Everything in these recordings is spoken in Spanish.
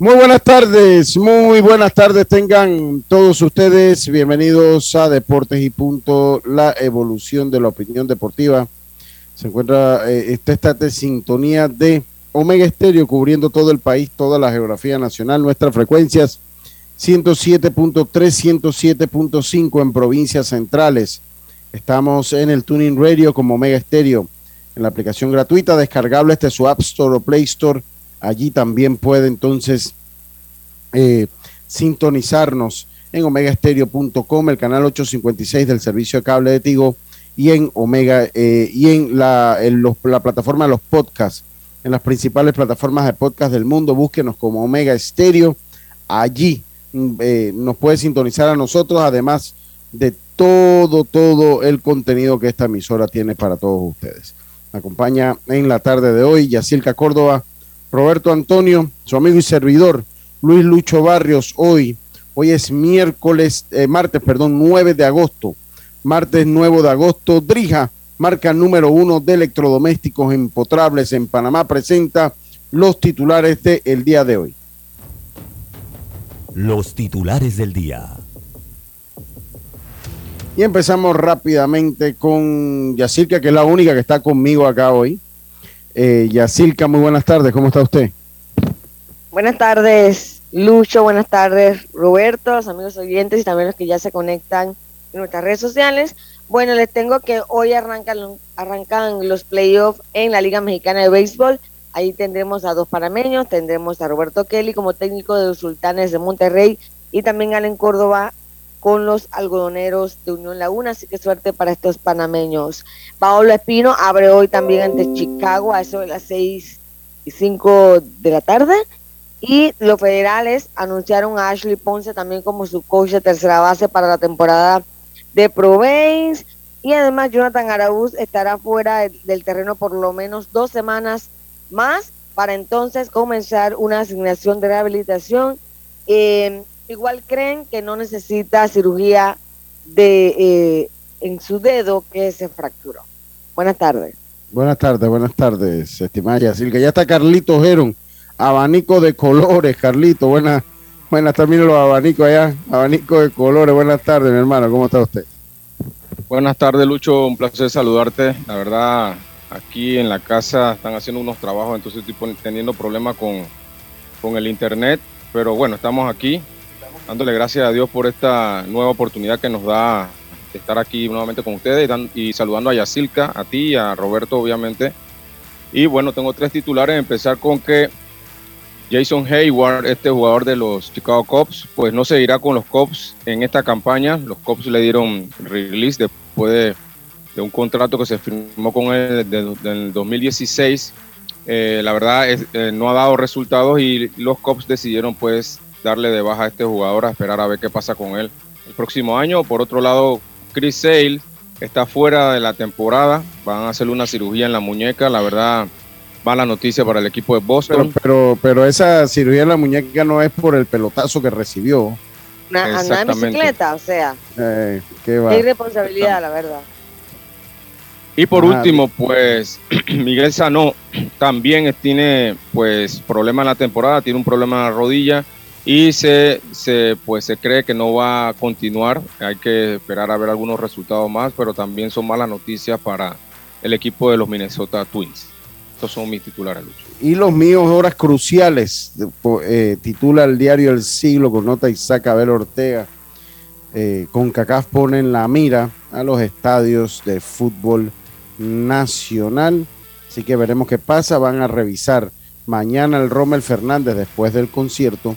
Muy buenas tardes, muy buenas tardes tengan todos ustedes. Bienvenidos a Deportes y Punto, la evolución de la opinión deportiva. Se encuentra eh, esta de sintonía de Omega Estéreo cubriendo todo el país, toda la geografía nacional, nuestras frecuencias 107.3, 107.5 en provincias centrales. Estamos en el Tuning Radio como Omega Estéreo, en la aplicación gratuita descargable este su App Store o Play Store Allí también puede entonces eh, sintonizarnos en omegaestereo.com, el canal 856 del servicio de cable de Tigo y en Omega eh, y en, la, la plataforma de los podcasts, en las principales plataformas de podcast del mundo. Búsquenos como Omega Estéreo. Allí mm, eh, nos puede sintonizar a nosotros, además de todo, todo el contenido que esta emisora tiene para todos ustedes. Me acompaña en la tarde de hoy Yacilca Córdoba Roberto Antonio, su amigo y servidor, Luis Lucho Barrios, hoy, hoy es miércoles, eh, martes, perdón, 9 de agosto, martes 9 de agosto, Drija, marca número uno de electrodomésticos empotrables en Panamá, presenta los titulares del el día de hoy. Los titulares del día. Y empezamos rápidamente con Yacirca, que es la única que está conmigo acá hoy. Eh, Yacilca, muy buenas tardes, ¿cómo está usted? Buenas tardes, Lucho, buenas tardes, Roberto, los amigos oyentes y también los que ya se conectan en nuestras redes sociales. Bueno, les tengo que hoy arrancan, arrancan los playoffs en la Liga Mexicana de Béisbol. Ahí tendremos a dos panameños, tendremos a Roberto Kelly como técnico de los Sultanes de Monterrey y también Allen Córdoba con los algodoneros de Unión Laguna, así que suerte para estos panameños. Paolo Espino abre hoy también ante Chicago a eso de las seis y cinco de la tarde. Y los federales anunciaron a Ashley Ponce también como su coach de tercera base para la temporada de Provence. Y además Jonathan Araúz estará fuera del terreno por lo menos dos semanas más para entonces comenzar una asignación de rehabilitación. Eh, igual creen que no necesita cirugía de eh, en su dedo que se fracturó. Buenas tardes. Buenas tardes, buenas tardes, estimada Yacirca. Ya está Carlito Geron, abanico de colores, Carlito. Buenas, buenas tardes, los abanicos allá, abanico de colores. Buenas tardes, mi hermano, ¿cómo está usted? Buenas tardes, Lucho, un placer saludarte. La verdad, aquí en la casa están haciendo unos trabajos, entonces estoy teniendo problemas con, con el internet, pero bueno, estamos aquí dándole gracias a Dios por esta nueva oportunidad que nos da estar aquí nuevamente con ustedes y, saludando a Yacilca, a ti y a Roberto, obviamente. Y bueno, tengo tres titulares. Empezar con que Jason Hayward, este jugador de los Chicago Cubs, pues no seguirá con los Cubs en esta campaña. Los Cubs le dieron release después de, un contrato que se firmó con él en el 2016. Eh, la verdad es, eh, no ha dado resultados y los Cubs decidieron pues darle de baja a este jugador, a esperar a ver qué pasa con él el próximo año. Por otro lado, Chris Sale está fuera de la temporada, van a hacerle una cirugía en la muñeca, la verdad, mala noticia para el equipo de Boston. Pero, pero, esa cirugía en la muñeca no es por el pelotazo que recibió. Andar en bicicleta, o sea. Eh, qué va. irresponsabilidad, la verdad. Y por último, pues Miguel Sanó también tiene pues problema en la temporada, tiene un problema en la rodilla y se, se, pues, se cree que no va a continuar. Hay que esperar a ver algunos resultados más, pero también son malas noticias para el equipo de los Minnesota Twins. Estos son mis titulares. Y los míos, horas cruciales, eh, titula el diario El Siglo con nota Isaac Abel Ortega. Eh, con CACAF ponen la mira a los estadios de fútbol nacional. Así que veremos qué pasa. Van a revisar mañana el Rommel Fernández después del concierto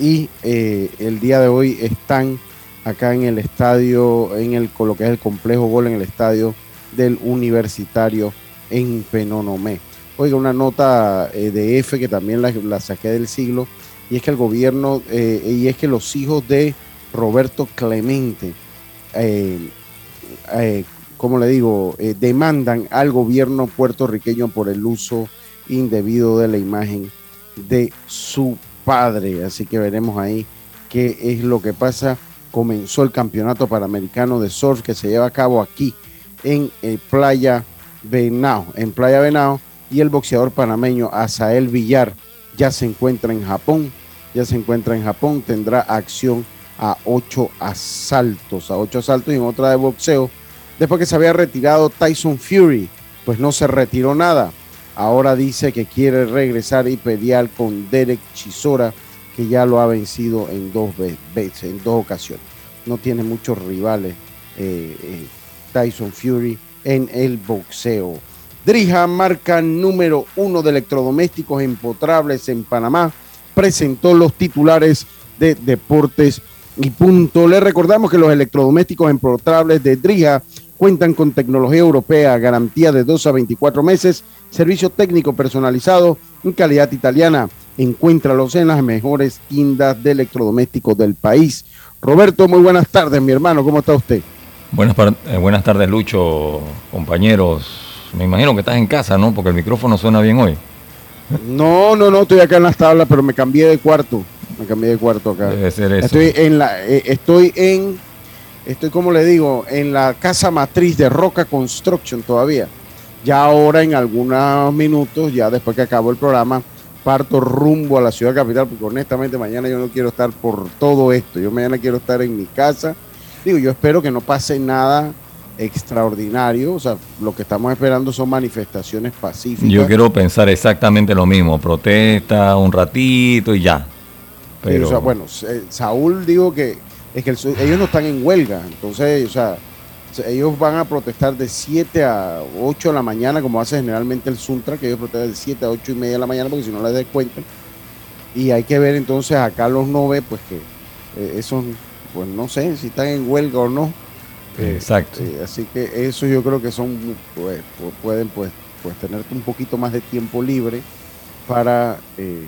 y eh, el día de hoy están acá en el estadio, en el, lo que es el complejo gol en el estadio del Universitario en Penonomé. Oiga, una nota eh, de F que también la, saqué del siglo, y es que el gobierno, eh, y es que los hijos de Roberto Clemente, eh, como le digo, demandan al gobierno puertorriqueño por el uso indebido de la imagen de su padre. Así que veremos ahí qué es lo que pasa. Comenzó el campeonato panamericano de surf que se lleva a cabo aquí en Playa Venao, en Playa Venao y el boxeador panameño Asael Villar ya se encuentra en Japón, ya se encuentra en Japón, tendrá acción a ocho asaltos, a ocho asaltos y en otra de boxeo, después que se había retirado Tyson Fury, pues no se retiró nada, ahora dice que quiere regresar y pelear con Derek Chisora, que ya lo ha vencido en dos veces, en dos ocasiones, no tiene muchos rivales eh, eh, Tyson Fury en el boxeo. Drija, marca número uno de electrodomésticos empotrables en Panamá, presentó los titulares de Deportes y punto. Le recordamos que los electrodomésticos empotrables de Drija cuentan con tecnología europea, garantía de 2 a 24 meses, servicio técnico personalizado en calidad italiana. Encuéntralos en las mejores tiendas de electrodomésticos del país. Roberto, muy buenas tardes, mi hermano. ¿Cómo está usted? Buenas, eh, buenas tardes, Lucho, compañeros me imagino que estás en casa, ¿no? Porque el micrófono suena bien hoy. No, no, no, estoy acá en las tablas, pero me cambié de cuarto. Me cambié de cuarto acá. Debe ser eso. Estoy en la, eh, estoy en, estoy como le digo, en la casa matriz de Roca Construction todavía. Ya ahora en algunos minutos, ya después que acabo el programa, parto rumbo a la ciudad capital, porque honestamente mañana yo no quiero estar por todo esto. Yo mañana quiero estar en mi casa. Digo, yo espero que no pase nada extraordinario. O sea, lo que estamos esperando son manifestaciones pacíficas. Yo quiero pensar exactamente lo mismo. Protesta un ratito y ya. Pero... bueno, eh, Saúl digo que es que ellos no están en huelga. Entonces, o sea, ellos van a protestar de 7 a 8 de la mañana, como hace generalmente el Suntra, que ellos protestan de 7 a 8 y media de la mañana, porque si no les descuentan. Y hay que ver entonces acá los nove, pues que eh, eso, pues no sé si están en huelga o no eh, Exacto. así que eso yo creo que son, pues, pueden pues, pues tener un poquito más de tiempo libre para, eh,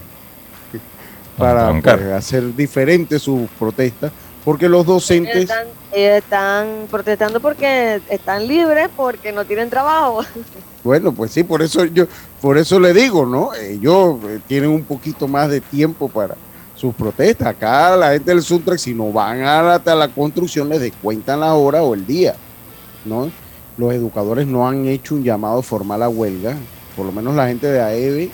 para pues, hacer diferente sus protestas, porque los docentes... Están, protestando porque están libres, porque no tienen trabajo. Bueno, pues sí, por eso yo, por eso le digo, ¿no? Ellos eh, tienen un poquito más de tiempo para, sus protestas. Acá la gente del Suntrex, si no van a la, construcción, les descuentan la hora o el día. ¿no? Los educadores no han hecho un llamado formal a huelga. Por lo menos la gente de AEVE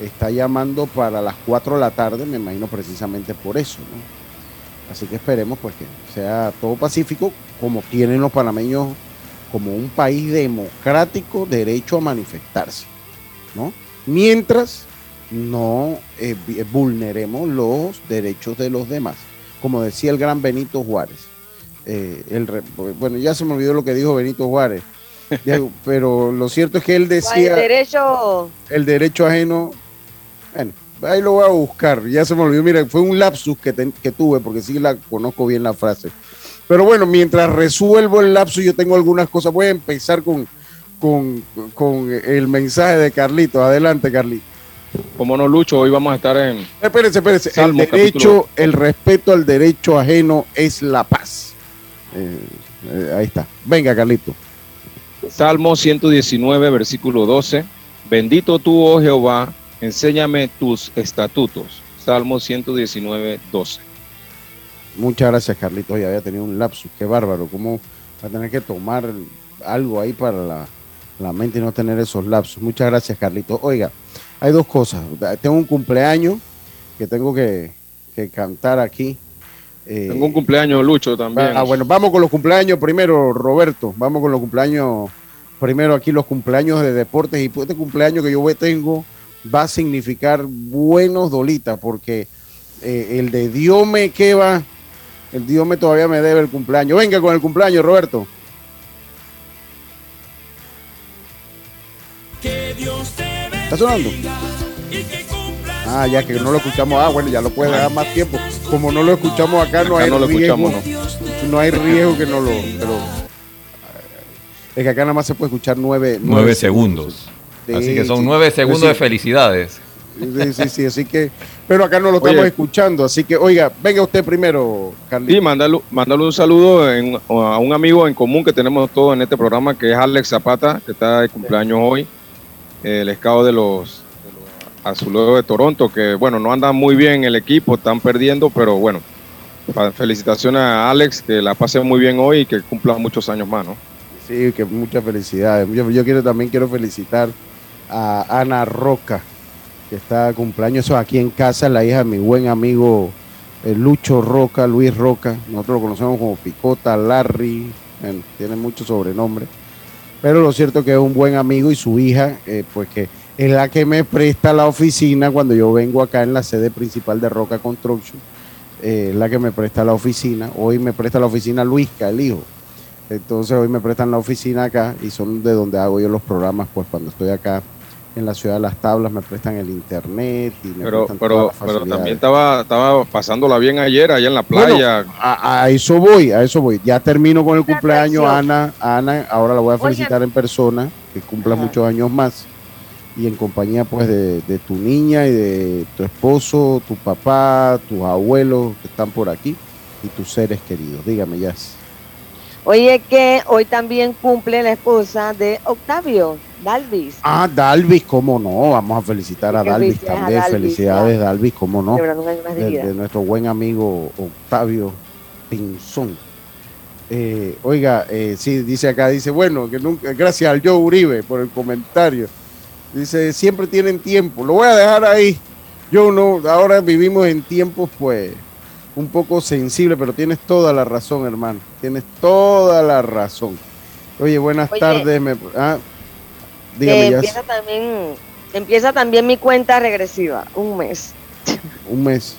está llamando para las 4 de la tarde, me imagino precisamente por eso. Así que esperemos pues que sea todo pacífico, como tienen los panameños como un país democrático derecho a manifestarse. ¿no? Mientras no eh, eh, vulneremos los derechos de los demás. Como decía el gran Benito Juárez. Eh, el, bueno, ya se me olvidó lo que dijo Benito Juárez. pero lo cierto es que él decía... El derecho... El derecho ajeno... Bueno, ahí lo voy a buscar. Ya se me olvidó. Mira, fue un lapsus que, que tuve, porque sí la conozco bien la frase. Pero bueno, mientras resuelvo el lapsus, yo tengo algunas cosas. Voy a empezar con, con, con el mensaje de Carlito. Adelante, Carlito. Como no, Lucho, hoy vamos a estar en. Espérense, espérense. el derecho, el respeto al derecho ajeno es la paz. Eh, eh, ahí está. Venga, Carlito. Salmo 119, versículo 12. Bendito tú, oh Jehová, enséñame tus estatutos. Salmo 119, 12. Muchas gracias, Carlito. Ya había tenido un lapsus. Qué bárbaro. ¿Cómo va a tener que tomar algo ahí para la, la mente y no tener esos lapsos? Muchas gracias, Carlito. Oiga hay dos cosas. Tengo un cumpleaños que tengo que, cantar aquí. Eh, tengo un cumpleaños, Lucho, también. Ah, bueno, vamos con los cumpleaños primero, Roberto. Vamos con los cumpleaños. Primero aquí los cumpleaños de deportes. Y este cumpleaños que yo tengo va a significar buenos dolitas, porque eh, el de Diome que va, el Diome todavía me debe el cumpleaños. Venga con el cumpleaños, Roberto. Que Dios te ¿Está sonando? Ah, ya que no lo escuchamos. Ah, bueno, ya lo puede dar más tiempo. Como no lo escuchamos acá, no hay riesgo. No. hay riesgo que no lo. Pero, es que acá nada más se puede escuchar nueve, nueve, segundos. Así que son sí. nueve segundos Sí, de felicidades. Sí, sí, sí, así que, pero acá no lo estamos Oye. escuchando, así que, oiga, venga usted primero, Carlitos. Sí, mándale, mándale un saludo en- a un amigo en común que tenemos todos en este programa, que es Alex Zapata, que está de cumpleaños hoy, el escado de los, los Azulejos de Toronto, que bueno, no andan muy bien el equipo, están perdiendo, pero bueno, felicitaciones a Alex, que la pase muy bien hoy y que cumpla muchos años más, ¿no? Sí, que muchas felicidades. Yo, también quiero felicitar a Ana Roca, que está cumpleaños aquí en casa, la hija de mi buen amigo eh, Lucho Roca, Luis Roca. Nosotros lo conocemos como Picota, Larry, tiene muchos sobrenombres. Pero lo cierto que es un buen amigo y su hija, eh, pues que es la que me presta la oficina cuando yo vengo acá en la sede principal de Roca Construction. eh, es la que me presta la oficina. Hoy me presta la oficina Luisca, el hijo. Entonces hoy me prestan la oficina acá y son de donde hago yo los programas, pues cuando estoy acá en la ciudad de Las Tablas me prestan el internet y me Pero, prestan pero, también estaba, estaba pasándola bien ayer allá en la playa. A, a eso voy, a eso voy. Ya termino con el Una cumpleaños. Ana. Ana, ahora la voy a felicitar en persona, que cumpla Ajá. muchos años más. Y en compañía, pues, de, de tu niña y de tu esposo, tu papá, tus abuelos que están por aquí y tus seres queridos. Dígame, ya. Oye, que hoy también cumple la esposa de Octavio, Dalvis. Ah, Dalvis, cómo no. Vamos a felicitar a Dalvis a también. Dalvis, Felicidades, Dalvis, cómo no. de nuestro buen amigo Octavio Pinzón. Eh, oiga, eh, sí, dice acá, dice, bueno, que nunca, gracias al Joe Uribe por el comentario. Dice, siempre tienen tiempo. Lo voy a dejar ahí. Yo no, ahora vivimos en tiempos, pues, un poco sensibles, pero tienes toda la razón, hermano. Tienes toda la razón. Oye, buenas Oye. tardes. Me, ah, dígame ya, empieza también, empieza también mi cuenta regresiva, un mes. un mes.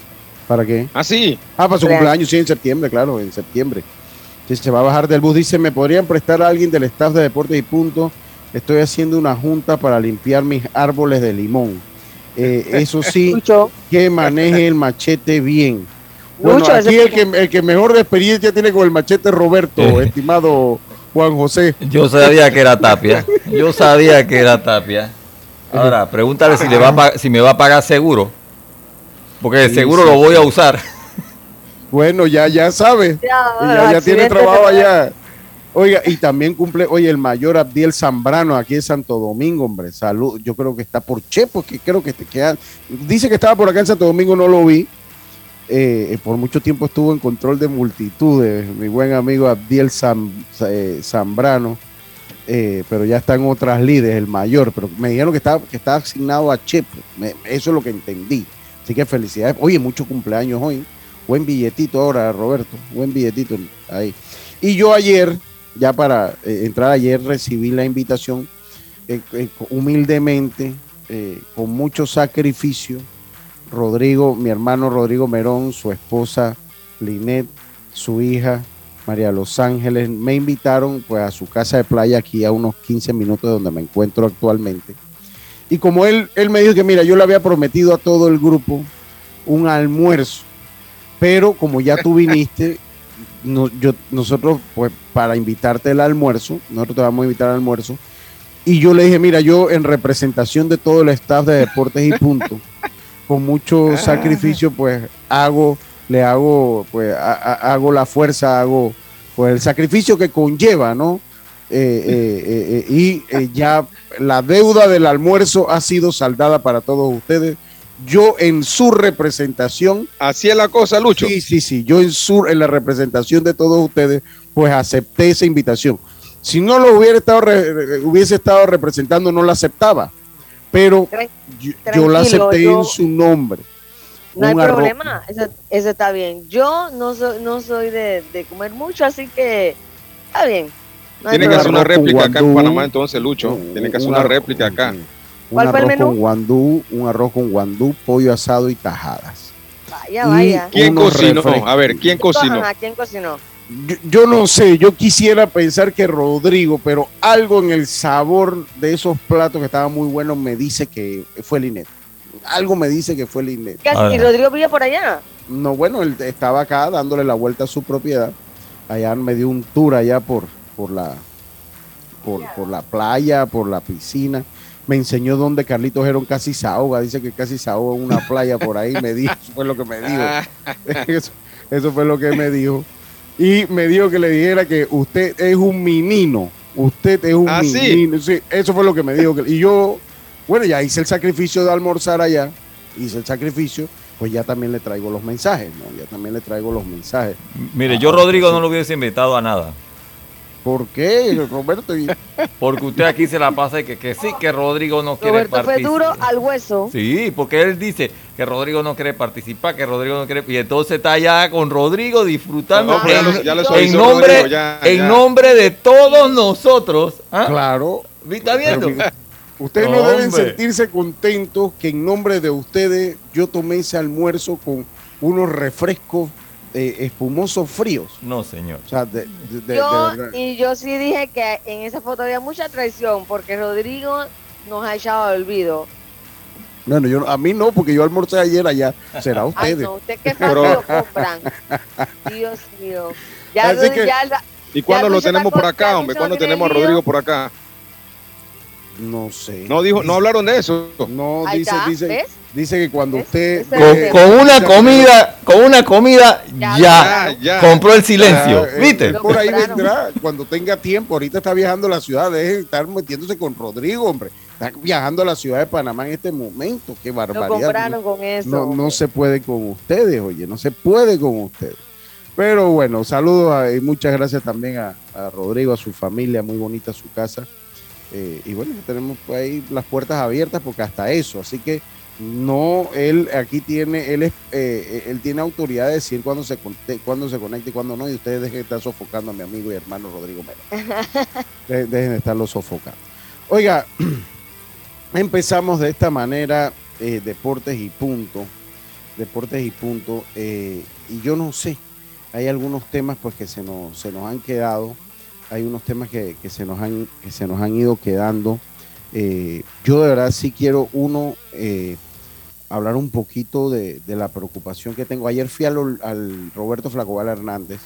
¿Para qué? Ah, sí. Ah, para su Cumpleaños. cumpleaños, sí, en septiembre, claro, en septiembre. Sí, se va a bajar del bus. Dice, ¿me podrían prestar a alguien del staff de Deportes y Punto? Estoy haciendo una junta para limpiar mis árboles de limón. Eh, eso sí, Lucho, que maneje el machete bien. Bueno, Lucho, aquí el que, el que mejor de experiencia tiene con el machete Roberto, estimado Juan José. Yo sabía que era Tapia. Yo sabía que era Tapia. Ahora, pregúntale si, le va a si me va a pagar seguro. Porque seguro sí. lo voy a usar. Bueno, ya, ya sabe. ya, Y ya, ya tiene trabajo allá. Oiga, y también cumple, oye, el mayor Abdiel Zambrano aquí en Santo Domingo, hombre. Salud, yo creo que está por Chepo, que creo que te queda. Dice que estaba por acá en Santo Domingo, no lo vi. Eh, por mucho tiempo estuvo en control de multitudes, mi buen amigo Abdiel eh, Zambrano. eh, pero ya está en otras líderes, el mayor. Pero me dijeron que estaba, que estaba asignado a. Me- eso es lo que entendí. Así que felicidades. Oye, muchos cumpleaños hoy. Buen billetito ahora, Roberto. Buen billetito ahí. Y yo ayer, ya para entrar ayer, recibí la invitación humildemente, con mucho sacrificio. Rodrigo, mi hermano Rodrigo Merón, su esposa Linet, su hija María Los Ángeles, me invitaron pues a su casa de playa aquí a unos 15 minutos de donde me encuentro actualmente. Y como él, él me dijo que mira, yo le había prometido a todo el grupo un almuerzo, pero como ya tú viniste, no- yo, nosotros, pues, para invitarte el almuerzo, nosotros te vamos a invitar al almuerzo. Y yo le dije, mira, yo en representación de todo el staff de Deportes y Punto, con mucho sacrificio, pues hago, le hago, pues a- a- hago la fuerza, hago, pues el sacrificio que conlleva, ¿no? Eh, eh, eh, eh, y ya la deuda del almuerzo ha sido saldada para todos ustedes. Yo en su representación Así es la cosa, Lucho. Sí, sí, sí. Yo en, su, en la representación de todos ustedes, pues acepté esa invitación. Si no lo hubiera estado hubiese estado representando, no la aceptaba. Pero yo, yo la acepté yo- en su nombre. No hay arroz. problema, eso, eso está bien. Yo no soy, no soy de, de comer mucho, así que está bien. No hay Tiene que hacer una réplica acá en. Panamá, entonces, Lucho. Un- Tiene que hacer un una réplica acá. Un ¿Cuál fue el arroz menú? con guandú, un arroz con guandú, pollo asado y tajadas. Vaya, vaya. ¿Quién cocinó? refrescos. A ver, ¿quién cocinó? Ajá, ¿Quién cocinó? Yo, yo no sé, yo quisiera pensar que Rodrigo, pero algo en el sabor de esos platos que estaban muy buenos me dice que fue Linet. Algo me dice que fue Linet. ¿Qué- Ahora. ¿Y Rodrigo vive por allá? No, bueno, él estaba acá dándole la vuelta a su propiedad. Allá me dio un tour allá por, por la por, por la playa, por la piscina. me enseñó dónde Carlitos Gerón casi se ahoga. Dice que casi se ahoga en una playa por ahí. Me dijo, eso fue lo que me dijo. Eso, eso fue lo que me dijo. Y me dijo que le dijera que usted es un menino. Usted es un ¿Ah, menino. Sí, eso fue lo que me dijo. Y yo, bueno, ya hice el sacrificio de almorzar allá. Hice el sacrificio. Pues ya también le traigo los mensajes, ¿no? Ya también le traigo los mensajes. Mire, yo Rodrigo no lo hubiese invitado a nada. ¿Por qué, Roberto? Y- Porque usted aquí se la pasa y que, que sí, que Rodrigo no quiere Roberto fue duro participar. al hueso. Sí, porque él dice que Rodrigo no quiere participar, que Rodrigo no quiere. Y entonces está allá con Rodrigo disfrutando No, pero ya en, lo- ya lo en nombre, Rodrigo, ya, en ya. nombre de todos nosotros. ¿Ah? Claro. ¿Está viendo? Ustedes no deben sentirse contentos que en nombre de ustedes yo tomé ese almuerzo con unos refrescos eh, espumosos fríos. No, señor. O sea, de, de- de- yo, y yo sí dije que en esa foto había mucha traición porque Rodrigo nos ha echado al olvido. Bueno, yo, a mí no, porque yo almorcé ayer allá. Será Ay, ustedes. no, usted qué fácil compran. Dios mío. Ya, Así que- ya la- ¿Y cuándo Ya lo tenemos por acá, hombre? ¿Cuándo tenemos a. Rodrigo por acá? No sé. No dijo, no hablaron de eso. No, Ahí dice, está, dice, ¿ves? Dice que cuando usted. Con, una comida, con una comida, Ya, ya, Ya, ya. compró el silencio. Ya, eh, ¿Viste? por ahí vendrá cuando tenga tiempo. Ahorita está viajando a la ciudad. Deje de estar metiéndose con Rodrigo, hombre. Está viajando a la ciudad de Panamá en este momento. Qué lo barbaridad. compraron con eso. No, no se puede con ustedes, oye, no se puede con ustedes. Pero bueno, saludos a- y muchas gracias también a, a Rodrigo, a su familia, muy bonita su casa. Eh, y bueno, tenemos ahí las puertas abiertas porque hasta eso, así que no, él aquí tiene, él es, eh, él tiene autoridad de decir cuándo se, cuándo se conecta y cuándo no, y ustedes dejen de estar sofocando a mi amigo y hermano Rodrigo Melo. De- dejen de estarlo sofocando. Oiga, empezamos de esta manera, eh, deportes y punto, deportes y punto, eh, y yo no sé, hay algunos temas pues que se nos, se nos han quedado, hay unos temas que, que se, nos han, que se nos han ido quedando. Eh, yo de verdad sí quiero uno eh, hablar un poquito de, de la preocupación que tengo. Ayer fui al, al Roberto Flacobal Hernández,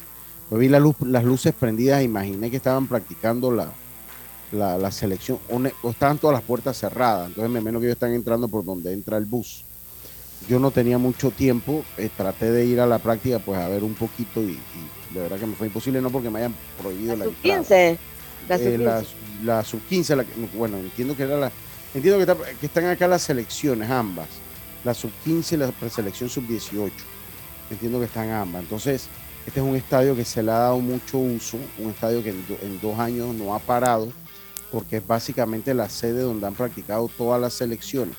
vi la luz, las luces prendidas imaginé que estaban practicando la, la, la selección, o, estaban todas las puertas cerradas, entonces me menos que ellos están entrando por donde entra el bus. Yo no tenía mucho tiempo, eh, traté de ir a la práctica pues a ver un poquito y, y de verdad que me fue imposible, no porque me hayan prohibido la sub entrada. 15. La sub Eh, 15. la, la sub 15, la que- bueno, entiendo que era la, entiendo que, está- que están acá las selecciones ambas, la sub 15 y la preselección sub 18, entiendo que están ambas, entonces este es un estadio que se le ha dado mucho uso, un estadio que en, do- en dos años no ha parado, porque es básicamente la sede donde han practicado todas las selecciones.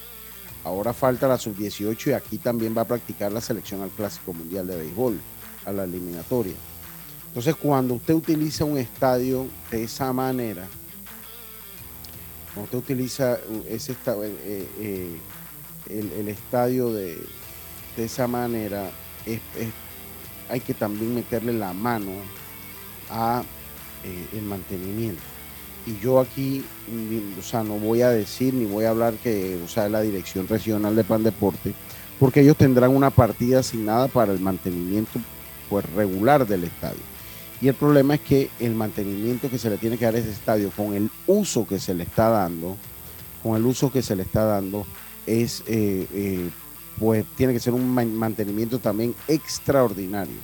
Ahora falta la sub 18 y aquí también va a practicar la selección al Clásico Mundial de Béisbol, a la eliminatoria. Entonces, cuando usted utiliza un estadio de esa manera, cuando usted utiliza ese esta- eh, eh, el, estadio de, esa manera, es- hay que también meterle la mano a eh, el mantenimiento. Y yo aquí, o sea, no voy a decir ni voy a hablar que, o sea, la Dirección Regional de Pan Deporte, porque ellos tendrán una partida asignada para el mantenimiento pues regular del estadio. Y el problema es que el mantenimiento que se le tiene que dar a ese estadio con el uso que se le está dando, con el uso que se le está dando, es eh, eh, pues tiene que ser un man- mantenimiento también extraordinario,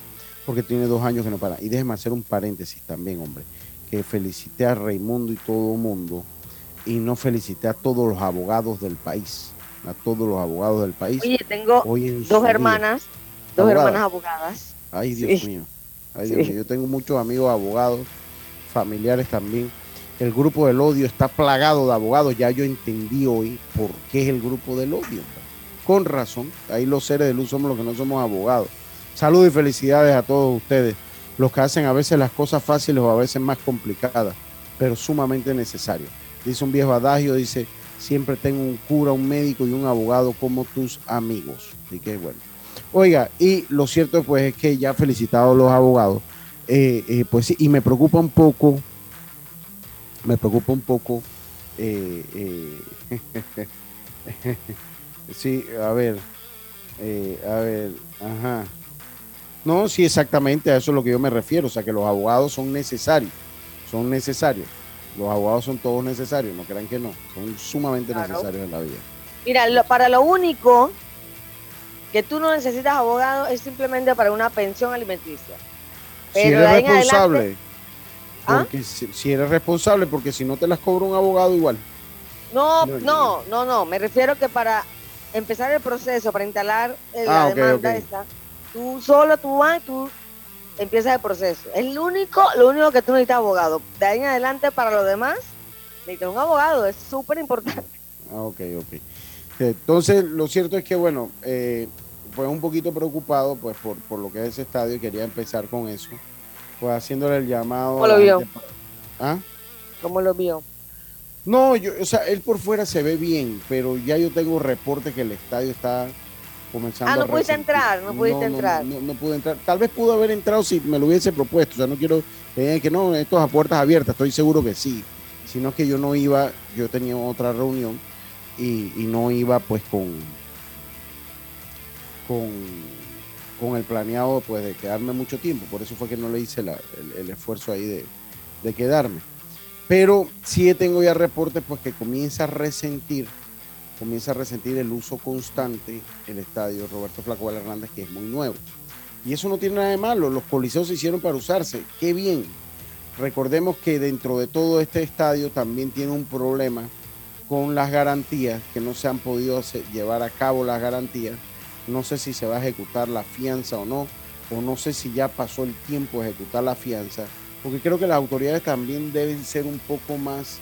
porque tiene dos años que no para. Y déjeme hacer un paréntesis también, hombre, que felicité a Raimundo y todo mundo, y no felicité a todos los abogados del país, a todos los abogados del país. Oye, tengo dos día. hermanas, dos Abogadas. hermanas abogadas. Ay, Dios Sí. mío. Ay, Sí. Dios mío. Yo tengo muchos amigos abogados, familiares también. El grupo del odio está plagado de abogados. Ya yo entendí hoy por qué es el grupo del odio. Con razón. Ahí los seres de luz somos los que no somos abogados. Saludos y felicidades a todos ustedes. Los que hacen a veces las cosas fáciles o a veces más complicadas, pero sumamente necesarias. Dice un viejo adagio, dice, siempre tengo un cura, un médico y un abogado como tus amigos. Así que bueno. Oiga, y lo cierto pues es que ya felicitado a los abogados, eh, eh, pues sí, y me preocupa un poco, me preocupa un poco, eh, eh, sí, a ver, eh, a ver, ajá. No, sí, exactamente, a eso es lo que yo me refiero, o sea, que los abogados son necesarios, son necesarios. Los abogados son todos necesarios, no crean que no, son sumamente Claro. necesarios en la vida. Mira, lo- para lo único que tú no necesitas abogado es simplemente para una pensión alimenticia. si Pero eres ahí en responsable, adelante- ¿Ah? porque si, si eres responsable, porque si no te las cobra un abogado igual. No, No, no, no, no. Me refiero que para empezar el proceso, para instalar eh, Ah, la ok, demanda ok. esta, tú solo tú vas, tú empiezas el proceso. Es lo único, lo único que tú necesitas abogado. De ahí en adelante, para lo demás, necesitas un abogado. Es súper importante. Ah, ok, ok. Entonces, lo cierto es que, bueno, eh, fue un poquito preocupado pues por, por lo que es ese estadio y quería empezar con eso. Pues haciéndole el llamado. ¿Cómo a lo vio? ¿Ah? Como lo vio. No, yo, o sea, él por fuera se ve bien, pero ya yo tengo reporte que el estadio está comenzando Ah, no a pudiste entrar, no pudiste entrar. No, no pude entrar. Tal vez pudo haber entrado si me lo hubiese propuesto. O sea, no quiero digan que no, esto es a puertas abiertas. Estoy seguro que sí. Sino que yo no iba, yo tenía otra reunión y, y no iba pues con, con, con el planeado pues de quedarme mucho tiempo. Por eso fue que no le hice el, esfuerzo ahí de, de quedarme. Pero sí tengo ya reportes pues que comienza a resentir, comienza a resentir el uso constante el estadio Roberto Flaco Hernández, que es muy nuevo. Y eso no tiene nada de malo, los coliseos se hicieron para usarse, qué bien. Recordemos que dentro de todo este estadio también tiene un problema con las garantías, que no se han podido llevar a cabo las garantías. No sé si se va a ejecutar la fianza o no, o no sé si ya pasó el tiempo de ejecutar la fianza, porque creo que las autoridades también deben ser un poco más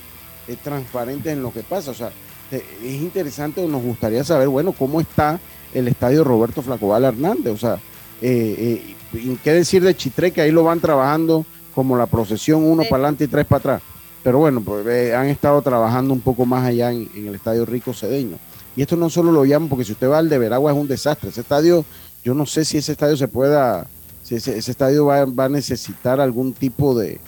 eh, transparentes en lo que pasa. O sea, es interesante, nos gustaría saber, bueno, cómo está el estadio Roberto Flacobal Hernández. O sea, eh, eh, y qué decir de Chitré, que ahí lo van trabajando como la procesión, uno Sí. para adelante y tres para atrás. Pero bueno, pues han estado trabajando un poco más allá en, en el estadio Rico Cedeño. Y esto no solo lo llaman porque si usted va al de Veragua es un desastre. Ese estadio, yo no sé si ese estadio se pueda, si ese, estadio va, va a necesitar algún tipo de,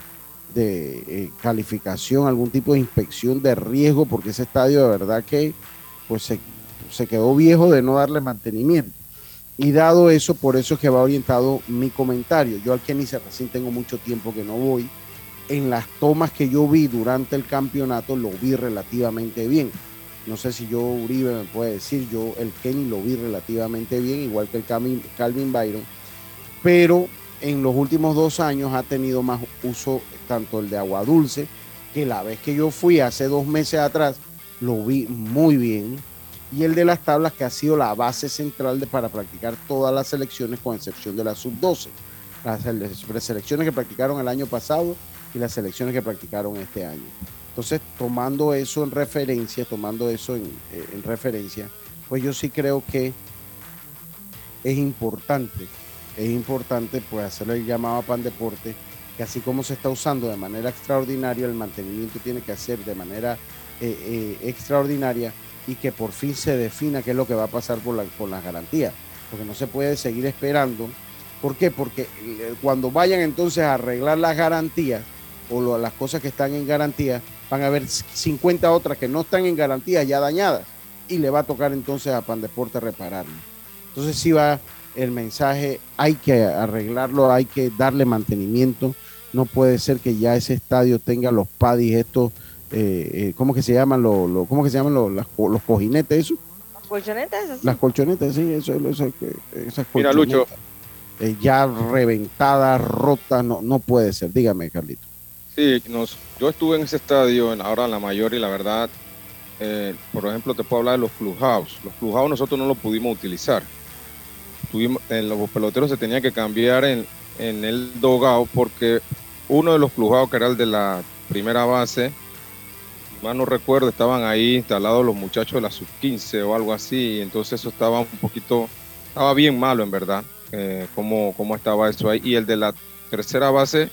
de eh, calificación, algún tipo de inspección de riesgo, porque ese estadio de verdad que pues se, se quedó viejo de no darle mantenimiento. Y dado eso, por eso es que va orientado mi comentario. Yo al Kenny recién tengo mucho tiempo que no voy. En las tomas que yo vi durante el campeonato lo vi relativamente bien. No sé si yo, Uribe, me puede decir, yo el Kenny lo vi relativamente bien, igual que el Calvin, Calvin Byron. Pero en los últimos dos años ha tenido más uso tanto el de agua dulce, que la vez que yo fui hace dos meses atrás, lo vi muy bien. Y el de las tablas, que ha sido la base central de, para practicar todas las selecciones, con excepción de la sub-12. Las sele- selecciones que practicaron el año pasado y las selecciones que practicaron este año. Entonces, tomando eso en referencia, tomando eso en, eh, en referencia, pues yo sí creo que es importante, es importante pues hacerle el llamado a Pan Deporte, que así como se está usando de manera extraordinaria, el mantenimiento tiene que hacer de manera eh, eh, extraordinaria y que por fin se defina qué es lo que va a pasar por, la, por las garantías, porque no se puede seguir esperando. ¿Por qué? Porque cuando vayan entonces a arreglar las garantías o las cosas que están en garantía, van a haber 50 otras que no están en garantía ya dañadas y le va a tocar entonces a Pan Deporte repararlo. Entonces sí va el mensaje, hay que arreglarlo, hay que darle mantenimiento, no puede ser que ya ese estadio tenga los padis estos, eh, eh, ¿cómo que se llaman? Los, los- ¿Cómo que se llaman los, los cojinetes eso? ¿Las colchonetas? Así? Las colchonetas, sí, eso, eso, eso- esas Mira, Lucho. colchonetas, eh, ya reventadas, rotas, no, no puede ser. Dígame, Carlito. Sí, nos, yo estuve en ese estadio ahora en la mayor y la verdad, eh, por ejemplo, te puedo hablar de los clubhouse. Los clubhouse nosotros no los pudimos utilizar. Tuvimos, eh, los peloteros se tenían que cambiar en, en el dogao porque uno de los clubhouse, que era el de la primera base, mal no recuerdo, estaban ahí instalados los muchachos de la sub-15 o algo así, y entonces eso estaba un poquito, estaba bien malo en verdad, eh, cómo, cómo estaba eso ahí. Y el de la tercera base,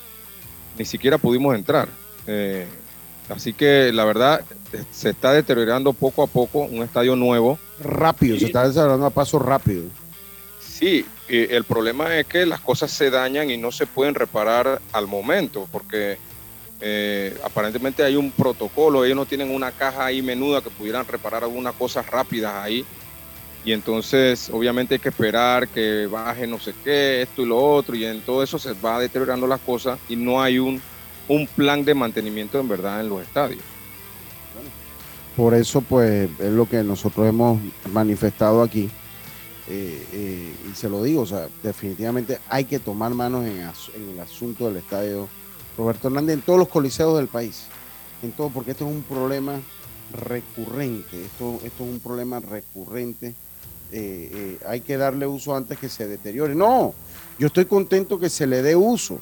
ni siquiera pudimos entrar. Eh, así que la verdad eh, se está deteriorando poco a poco un estadio nuevo. Rápido, se está desarrollando a paso rápido. Sí, eh, el problema es que las cosas se dañan y no se pueden reparar al momento porque eh, aparentemente hay un protocolo, ellos no tienen una caja ahí menuda que pudieran reparar algunas cosas rápidas ahí. Y entonces obviamente hay que esperar que baje no sé qué, esto y lo otro, y en todo eso se va deteriorando las cosas y no hay un un plan de mantenimiento en verdad en los estadios. Por eso, pues, es lo que nosotros hemos manifestado aquí. Eh, eh, y se lo digo, o sea, definitivamente hay que tomar manos en, en, el asunto del estadio Roberto Hernández en todos los coliseos del país. En todo, porque esto es un problema recurrente. Esto, esto es un problema recurrente. Eh, hay que darle uso antes que se deteriore. No, yo estoy contento que se le dé uso,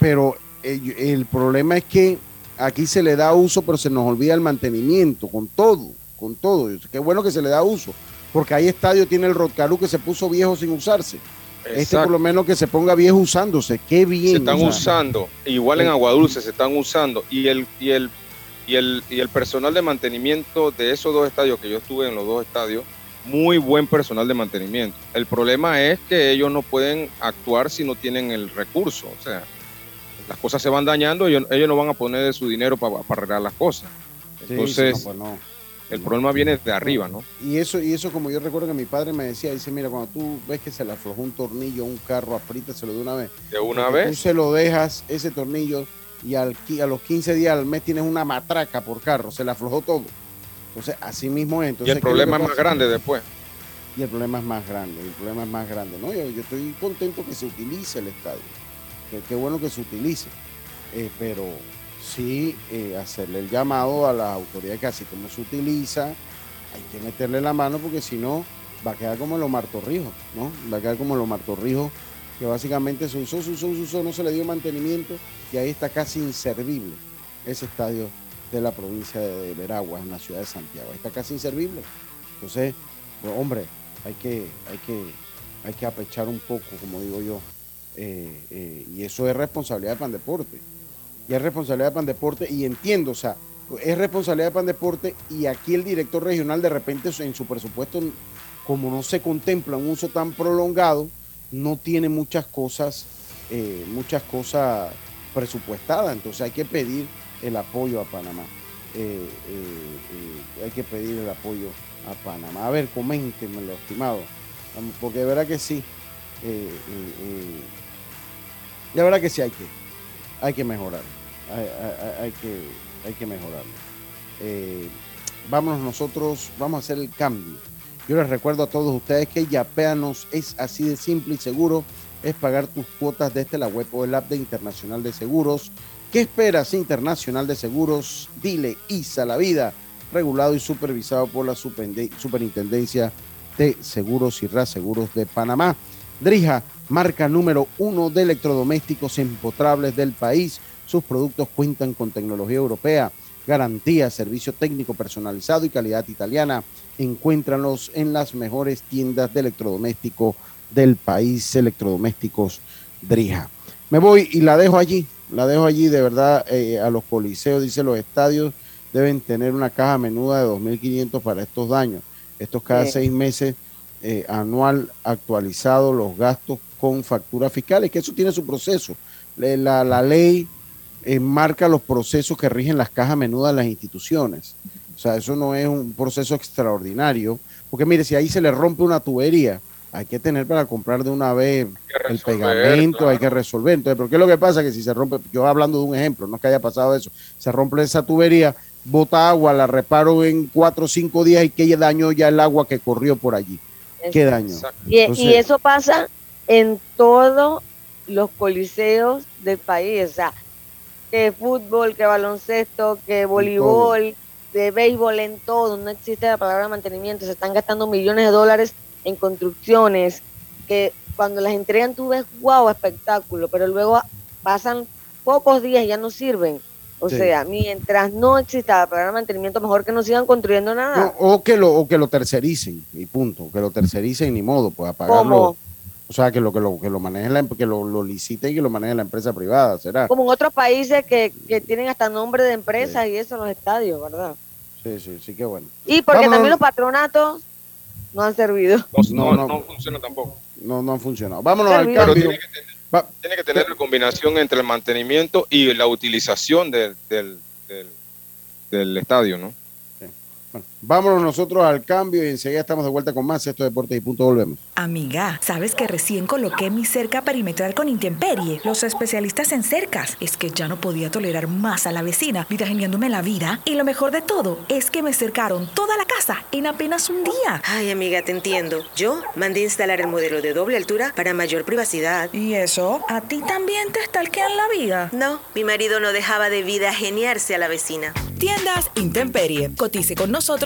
pero el problema es que aquí se le da uso, pero se nos olvida el mantenimiento, con todo, con todo. Qué bueno que se le da uso, porque hay estadio, tiene el Rotcarú que se puso viejo sin usarse. Este por lo menos que se ponga viejo usándose, qué bien. Se están usando, igual en Aguadulce se están usando, y el, y el, y el, y el personal de mantenimiento de esos dos estadios, que yo estuve en los dos estadios, muy buen personal de mantenimiento. El problema es que ellos no pueden actuar si no tienen el recurso, o sea, las cosas se van dañando y ellos, no van a poner su dinero para arreglar las cosas. Entonces, pues el problema viene de arriba, ¿no? Y eso, y eso como yo recuerdo que mi padre me decía, dice, mira, cuando tú ves que se le aflojó un tornillo a un carro, lo de una vez. De una vez. Tú se lo dejas, ese tornillo, y al, a los 15 días al mes tienes una matraca por carro, se le aflojó todo. Entonces, así mismo es. Entonces, y el problema es más grande después. Y el problema es más grande, el problema es más grande. ¿no? Yo, yo estoy contento que se utilice el estadio qué bueno que se utilice, eh, pero sí eh, hacerle el llamado a las autoridades que así como se utiliza, hay que meterle la mano porque si no va a quedar como los martorrijos, ¿no? Va a quedar como los martorrijos que básicamente se usó, se usó, se usó, no se le dio mantenimiento y ahí está casi inservible ese estadio de la provincia de Veraguas, en la ciudad de Santiago. Está casi inservible. Entonces, pues, hombre, hay que, hay que, hay que apechar un poco, como digo yo, eh, eh, y eso es responsabilidad de Pandeporte. Y es responsabilidad de Pandeporte y entiendo, o sea, es responsabilidad de Pandeporte y aquí el director regional de repente en su presupuesto, como no se contempla un uso tan prolongado, no tiene muchas cosas, eh, muchas cosas presupuestadas. Entonces hay que pedir el apoyo a Panamá. hay que pedir el apoyo a Panamá. A ver, coméntenme, estimado, porque de verdad que sí. La verdad que sí hay que, hay que mejorar. Hay, que, hay que mejorarlo. Eh, vámonos nosotros, vamos a hacer el cambio. Yo les recuerdo a todos ustedes que Yapeanos es así de simple y seguro. Es pagar tus cuotas desde la web o el app de Internacional de Seguros. ¿Qué esperas, Internacional de Seguros? Dile ISA la vida, regulado y supervisado por la Superintendencia de Seguros y Reaseguros de Panamá. Drija marca número uno de electrodomésticos empotrables del país. Sus productos cuentan con tecnología europea, garantía, servicio técnico personalizado y calidad italiana. Encuéntranos en las mejores tiendas de electrodoméstico del país, electrodomésticos Drija. Me voy y la dejo allí, la dejo allí de verdad eh, a los coliseos, dice los estadios deben tener una caja menuda de 2.500 para estos daños. Estos cada seis meses eh, anual actualizado los gastos con facturas fiscales, que eso tiene su proceso. La, la ley eh, marca los procesos que rigen las cajas menudas de las instituciones. O sea, eso no es un proceso extraordinario, porque mire, si ahí se le rompe una tubería, hay que tener para comprar de una vez el pegamento, hay que resolver. Entonces, ¿pero qué es lo que pasa? Que si se rompe, yo hablando de un ejemplo, no es que haya pasado eso, se rompe esa tubería, bota agua, la reparo en cuatro o cinco días y que daño ya el agua que corrió por allí. ¿Qué daño? y, eso pasa en todos los coliseos del país, o sea, que fútbol, que baloncesto, que voleibol, de béisbol, en todo, no existe la palabra mantenimiento, se están gastando millones de dólares en construcciones, que cuando las entregan tú ves, wow, espectáculo, pero luego pasan pocos días y ya no sirven. O sea, mientras no exista la palabra mantenimiento, mejor que no sigan construyendo nada. o, que lo, o que lo tercericen, y punto, que lo tercericen ni modo, pues apagarlo. O sea, que lo que lo, que lo maneje la, que lo, lo licite y que lo maneje la empresa privada, ¿será? Como en otros países que, tienen hasta nombre de empresas y eso en los estadios, ¿verdad? Sí, sí, sí, qué bueno. Y porque también los patronatos no han servido. No, no, no, funciona tampoco. No, no han funcionado. Vámonos al cambio. Tiene que, tener, tiene que tener la combinación entre el mantenimiento y la utilización del, del, del, estadio, ¿no? Vámonos nosotros al cambio y enseguida estamos de vuelta con más. Esto Deportes y Punto volvemos. Amiga, ¿sabes que recién coloqué mi cerca perimetral con Intemperie? Los especialistas en cercas. Es que ya no podía tolerar más a la vecina, vitageniándome la vida. Y lo mejor de todo es que me cercaron toda la casa en apenas un día. Ay, amiga, te entiendo. Yo mandé instalar el modelo de doble altura para mayor privacidad. ¿Y eso? ¿A ti también te estalquean la vida? No, mi marido no dejaba de vida geniarse a la vecina. Tiendas Intemperie. Cotice con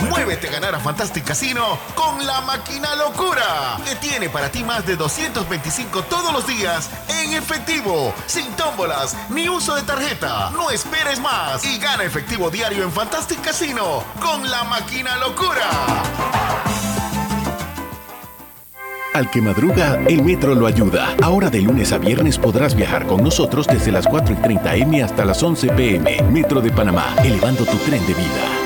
Muévete a ganar a Fantastic Casino con la máquina locura, que tiene para ti más de 225 todos los días en efectivo, sin tómbolas ni uso de tarjeta. No esperes más y gana efectivo diario en Fantastic Casino con la máquina locura. Al que madruga, el metro lo ayuda. Ahora de lunes a viernes podrás viajar con nosotros desde las 4 y 30 M hasta las 11 PM. Metro de Panamá, elevando tu tren de vida.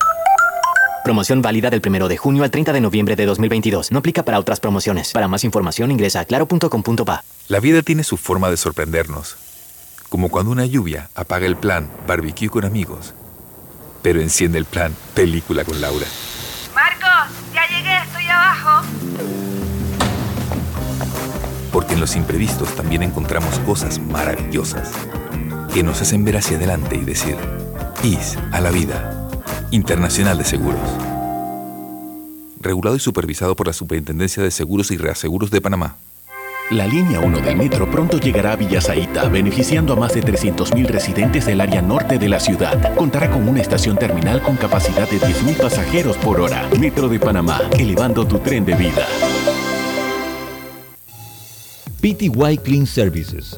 Promoción válida del 1 de junio al 30 de noviembre de 2022. No aplica para otras promociones. Para más información ingresa a claro.com.pa. La vida tiene su forma de sorprendernos. Como cuando una lluvia apaga el plan barbecue con amigos, pero enciende el plan película con Laura. Marcos, ya llegué, estoy abajo. Porque en los imprevistos también encontramos cosas maravillosas que nos hacen ver hacia adelante y decir, IS a la vida. Internacional de Seguros. Regulado y supervisado por la Superintendencia de Seguros y Reaseguros de Panamá. La línea 1 del metro pronto llegará a Villasaita, beneficiando a más de 300.000 residentes del área norte de la ciudad. Contará con una estación terminal con capacidad de 10.000 pasajeros por hora. Metro de Panamá, elevando tu tren de vida. PTY Clean Services,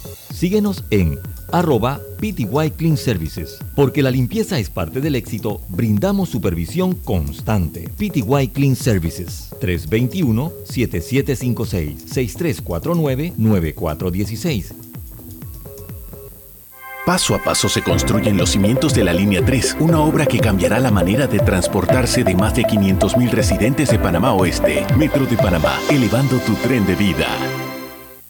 Síguenos en arroba PTY Clean Services. Porque la limpieza es parte del éxito, brindamos supervisión constante. PTY Clean Services 321-7756-6349-9416. Paso a paso se construyen los cimientos de la Línea 3, una obra que cambiará la manera de transportarse de más de 500.000 residentes de Panamá Oeste. Metro de Panamá, elevando tu tren de vida.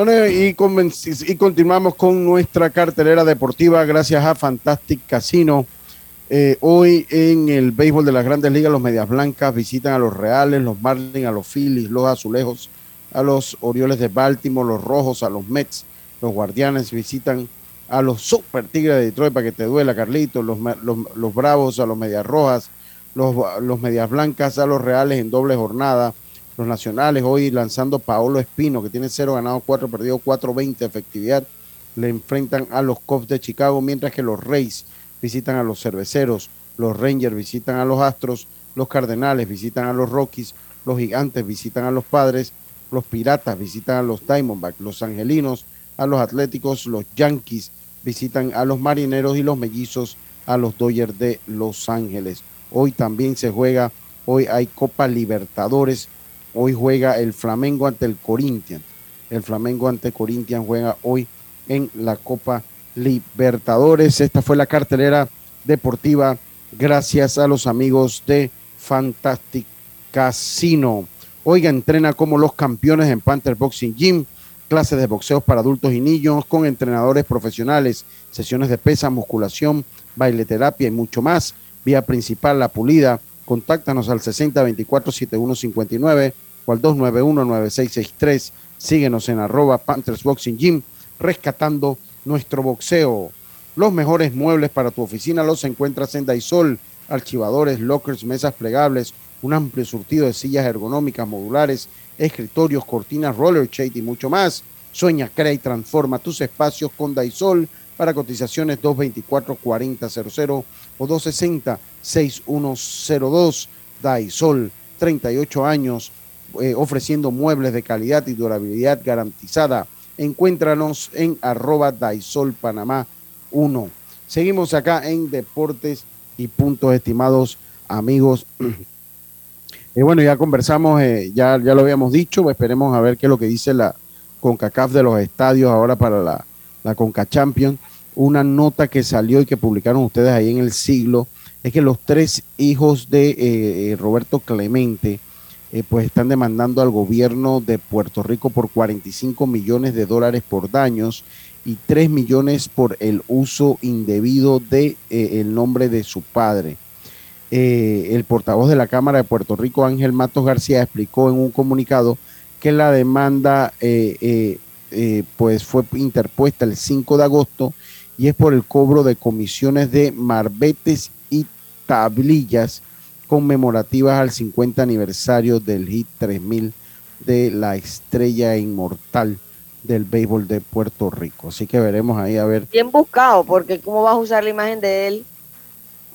Y, continuamos con nuestra cartelera deportiva gracias a Fantastic Casino. Eh, hoy en el béisbol de las grandes ligas, los Medias Blancas visitan a los Reales, los Marlins, a los Phillies, los Azulejos, a los Orioles de Baltimore, los Rojos, a los Mets, los Guardianes visitan a los Super Tigres de Detroit para que te duela, Carlitos, los, los, los Bravos, a los Medias Rojas, los, los Medias Blancas, a los Reales en doble jornada, Los nacionales hoy lanzando Paolo Espino, que tiene 0 ganados, 4 perdidos, 4-20 efectividad. Le enfrentan a los Cubs de Chicago, mientras que los Rays visitan a los Cerveceros, los Rangers visitan a los Astros, los Cardenales visitan a los Rockies, los Gigantes visitan a los Padres, los Piratas visitan a los Diamondbacks, los Angelinos a los Atléticos, los Yankees visitan a los Marineros y los Mellizos a los Dodgers de Los Ángeles. Hoy también se juega, hoy hay Copa Libertadores, hoy juega el Flamengo ante el Corinthians. El Flamengo ante Corinthians juega hoy en la Copa Libertadores. Esta fue la cartelera deportiva gracias a los amigos de Fantastic Casino. Oiga, entrena como los campeones en Panther Boxing Gym, clases de boxeo para adultos y niños con entrenadores profesionales, sesiones de pesa, musculación, baileterapia y mucho más. Vía principal La Pulida. Contáctanos al 6024-7159 o al 291-9663. Síguenos en arroba Panthers Boxing Gym, rescatando nuestro boxeo. Los mejores muebles para tu oficina los encuentras en Daisol, archivadores, lockers, mesas plegables, un amplio surtido de sillas ergonómicas modulares, escritorios, cortinas, roller shade y mucho más. Sueña, crea y transforma tus espacios con Daisol para cotizaciones 224-4000 o 260-6102. Daisol, 38 años, eh, ofreciendo muebles de calidad y durabilidad garantizada. Encuéntranos en arroba Daisol Panamá 1. Seguimos acá en Deportes y Puntos, estimados amigos. Y bueno, ya conversamos, eh, ya, ya lo habíamos dicho, esperemos a ver qué es lo que dice la CONCACAF de los estadios ahora para la, la CONCA Champions. Una nota que salió y que publicaron ustedes ahí en el siglo es que los tres hijos de eh, Roberto Clemente eh, pues están demandando al gobierno de Puerto Rico por 45 millones de dólares por daños y 3 millones por el uso indebido de el nombre de su padre. Eh, el portavoz de la Cámara de Puerto Rico, Ángel Matos García, explicó en un comunicado que la demanda eh, eh, pues fue interpuesta el 5 de agosto y es por el cobro de comisiones de marbetes y tablillas conmemorativas al 50 aniversario del HIT 3000 de la estrella inmortal del béisbol de Puerto Rico. Así que veremos ahí a ver. Bien buscado, porque cómo vas a usar la imagen de él.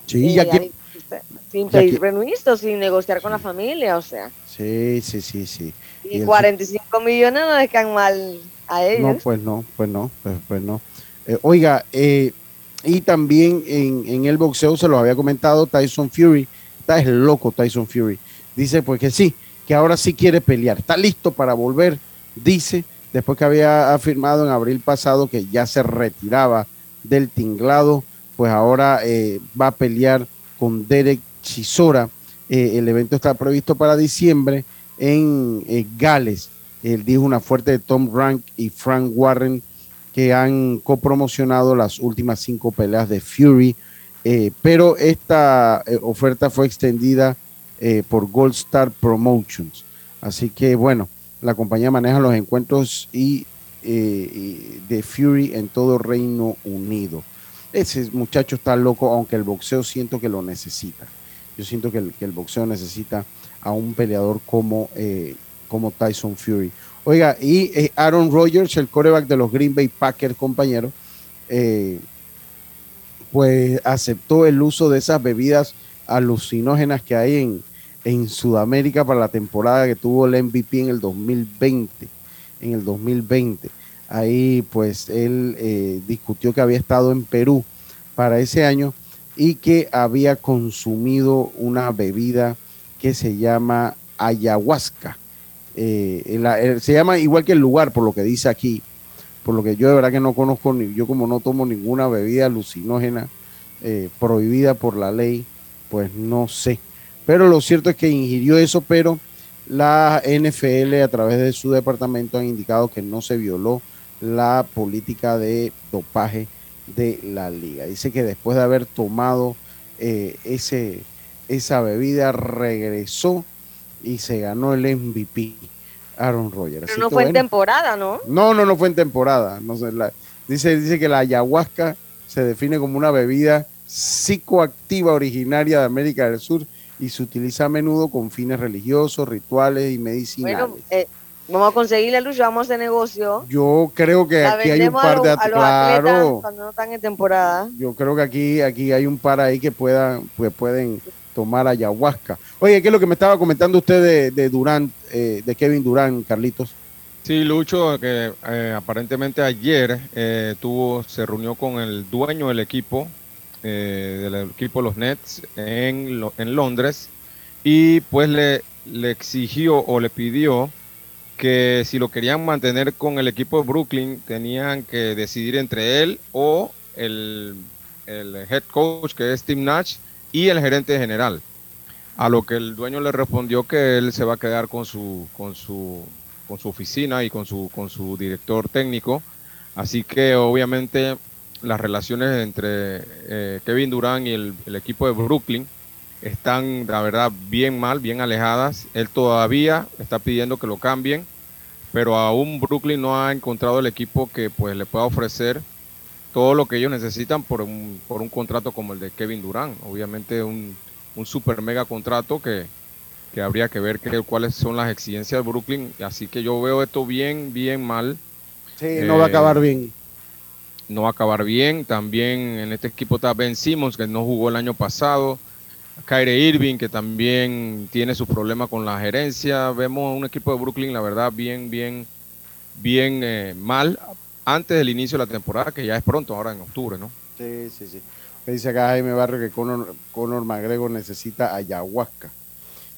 Sí, ya que sin pedir permiso, sin negociar con la familia, o sea. Sí, sí, sí, sí. Y, 45 millones no dejan mal a ellos. No, pues no, pues no, pues, pues no. Eh, oiga, eh, y también en, el boxeo se lo había comentado Tyson Fury, está es loco Tyson Fury, dice pues que sí, que ahora sí quiere pelear, está listo para volver, dice, después que había afirmado en abril pasado que ya se retiraba del tinglado, pues ahora eh, va a pelear con Derek Chisora. El evento está previsto para diciembre en Gales. Él dijo una fuerte de Tom Rank y Frank Warren que han copromocionado las últimas cinco peleas de Fury, eh, pero esta oferta fue extendida por Gold Star Promotions. Así que bueno, la compañía maneja los encuentros y, de Fury en todo Reino Unido ese muchacho está loco, aunque el boxeo siento que lo necesita. Yo siento que el, boxeo necesita a un peleador como, eh, como Tyson Fury. Oiga, y eh, Aaron Rodgers, el coreback de los Green Bay Packers, compañero, eh, pues aceptó el uso de esas bebidas alucinógenas que hay en, en Sudamérica para la temporada que tuvo el MVP en el 2020. En el 2020 Ahí pues él eh, discutió que había estado en Perú para ese año y que había consumido una bebida que se llama ayahuasca. Eh, se llama igual que el lugar, por lo que dice aquí, por lo que yo de verdad que no conozco, ni, yo como no tomo ninguna bebida alucinógena eh, prohibida por la ley, pues no sé. Pero lo cierto es que ingirió eso, pero la NFL a través de su departamento han indicado que no se violó la política de dopaje de la liga. Dice que después de haber tomado eh, ese, esa bebida, regresó y se ganó el MVP. Aaron Rodgers. Pero no fue en temporada, ¿no? No, no, no fue en temporada. No sé, dice, dice que la ayahuasca se define como una bebida psicoactiva originaria de América del Sur y se utiliza a menudo con fines religiosos, rituales y medicinales. Bueno, eh, vamos a conseguirle Lucho, vamos a hacer negocio. Yo creo que La aquí hay un a par de a claro. cuando no están en temporada. Yo creo que aquí, aquí hay un par ahí que puedan, pues pueden tomar ayahuasca. Oye, ¿qué es lo que me estaba comentando usted de, Durant, eh, de Kevin Durant, Carlitos? Sí, Lucho, que eh, aparentemente ayer eh, tuvo, se reunió con el dueño del equipo, eh, del equipo los Nets en, en Londres, y pues le, le exigió o le pidió que si lo querían mantener con el equipo de Brooklyn, tenían que decidir entre él o el, el head coach, que es Tim Nash, y el gerente general. A lo que el dueño le respondió que él se va a quedar con su, con su, con su oficina y con su, con su director técnico. Así que obviamente las relaciones entre eh, Kevin Durant y el, el equipo de Brooklyn están, la verdad, bien mal, bien alejadas. Él todavía está pidiendo que lo cambien, pero aún Brooklyn no ha encontrado el equipo que pues le pueda ofrecer todo lo que ellos necesitan por un, por un contrato como el de Kevin Durant. Obviamente un, un super mega contrato que, que habría que ver que- cuáles son las exigencias de Brooklyn. Así que yo veo esto bien, bien mal. Sí, no va a Eh, acabar bien. no va a acabar bien. También en este equipo está Ben Simmons, que no jugó el año pasado. Kyrie Irving, que también tiene sus problemas con la gerencia. Vemos un equipo de Brooklyn, la verdad, bien, bien, bien eh, mal antes del inicio de la temporada, que ya es pronto, ahora en octubre, ¿no? Sí, sí, sí. Me dice acá Jaime Barrio que Conor, Conor McGregor necesita ayahuasca.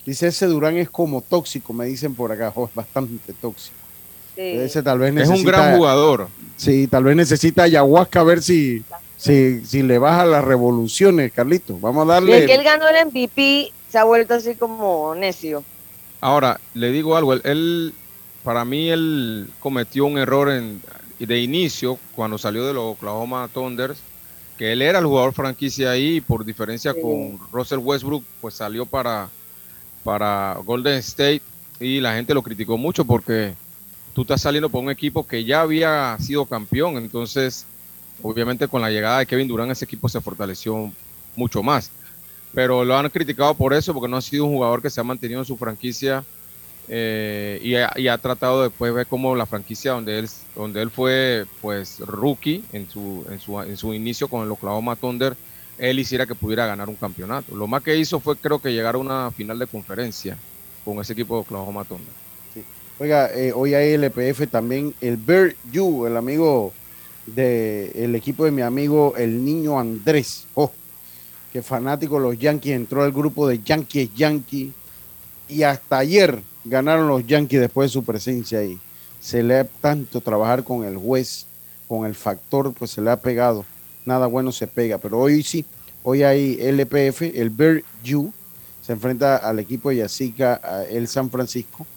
Dice, ese Durán es como tóxico, me dicen por acá. Oh, es bastante tóxico. Ese tal vez Es un necesita- gran jugador. Sí, tal vez necesita ayahuasca a ver si, si, si le baja las revoluciones, Carlitos. Vamos a Desde que él darle. ganó el MVP, se ha vuelto así como necio. Ahora, le digo algo, él, él- para mí él cometió un error en, de inicio cuando salió de los Oklahoma Thunders, que él era el jugador franquicia ahí y por diferencia con Russell Westbrook, pues salió para, para Golden State y la gente lo criticó mucho porque tú estás saliendo por un equipo que ya había sido campeón, entonces obviamente con la llegada de Kevin Durant ese equipo se fortaleció mucho más. Pero lo han criticado por eso, porque no ha sido un jugador que se ha mantenido en su franquicia eh, y, ha, tratado después de ver cómo la franquicia donde él, donde él fue pues rookie en su, en, su, en su inicio con el Oklahoma Thunder, él hiciera que pudiera ganar un campeonato. Lo más que hizo fue creo que llegar a una final de conferencia con ese equipo de Oklahoma Thunder. Oiga, eh, hoy hay LPF también. El Bear Yu, el amigo del equipo de mi amigo, el niño Andrés. Oh, que fanático de los Yankees entró al grupo de Yankees Yankee. Y hasta ayer ganaron los Yankees después de su presencia ahí. Se le ha tanto trabajar con el juez, con el factor, pues se le ha pegado. Nada bueno se pega. Pero hoy sí, hoy hay LPF, el Bear se enfrenta al equipo de Yacica, el San Francisco.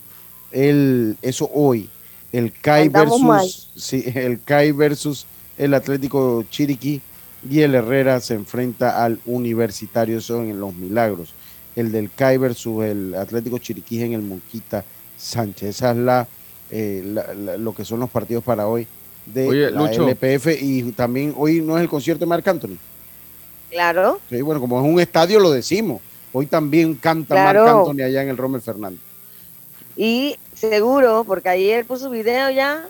El, eso hoy. El mal. versus, sí, el CAI versus el Atlético Chiriquí y el Herrera se enfrenta al Universitario, eso en los Milagros. El del CAI versus el Atlético Chiriquí en el Monquita Sánchez. Esa es la, eh, la- la- lo que son los partidos para hoy de Oye, la Lucho. LPF y también hoy no es el concierto de Marc Anthony. Claro. Sí, bueno, como es un estadio lo decimos. Hoy también canta Claro. Marc Anthony allá en el Rommel Fernández. Y seguro, porque ayer puso video ya,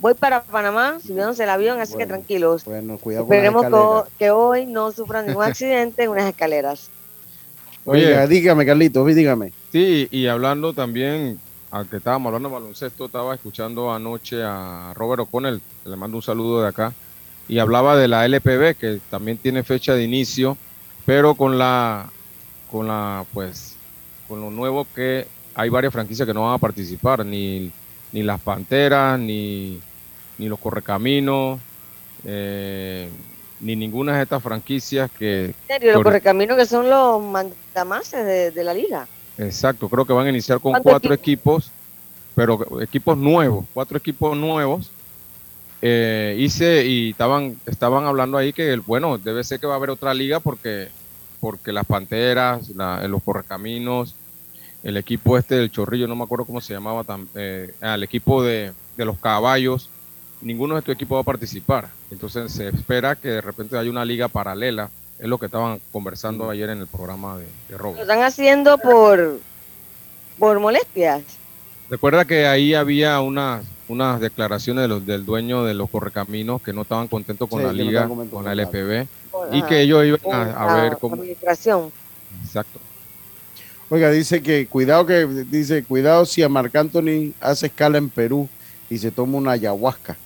voy para Panamá, subiéndose el avión, así que tranquilos. Bueno, cuidado con las Esperemos que hoy no sufran ningún accidente en unas escaleras. Oiga, dígame, Carlitos, dígame. Sí, y hablando también, al que estábamos hablando de baloncesto, estaba escuchando anoche a Robert O'Connell, le mando un saludo de acá, y hablaba de la LPB, que también tiene fecha de inicio, pero con la, con la, pues, con lo nuevo que hay varias franquicias que no van a participar, ni, ni las Panteras, ni, ni los Correcaminos, eh, ni ninguna de estas franquicias que... En serio, los correcaminos que son los mandamases de, de la liga. Exacto, creo que van a iniciar con ¿Cuántos cuatro equipos, pero equipos nuevos, cuatro equipos nuevos. Eh, hice y estaban estaban hablando ahí que bueno debe ser que va a haber otra liga porque porque las panteras, la- los correcaminos, el equipo este del chorrillo no me acuerdo cómo se llamaba, tam- eh, ah, el equipo de, de los caballos, ninguno de estos equipos va a participar. Entonces se espera que de repente haya una liga paralela Es lo que estaban conversando ayer en el programa de, de Lo Robert. están haciendo por, por molestias. Recuerda que ahí había unas unas declaraciones de los, del dueño de los correcaminos que no estaban contentos con Sí, la no liga, con la LPB, Por- y ajá, que ellos iban a, ver cómo... administración. Exacto. Oiga, dice que cuidado que dice cuidado si a Marc Anthony hace escala en Perú y se toma una ayahuasca.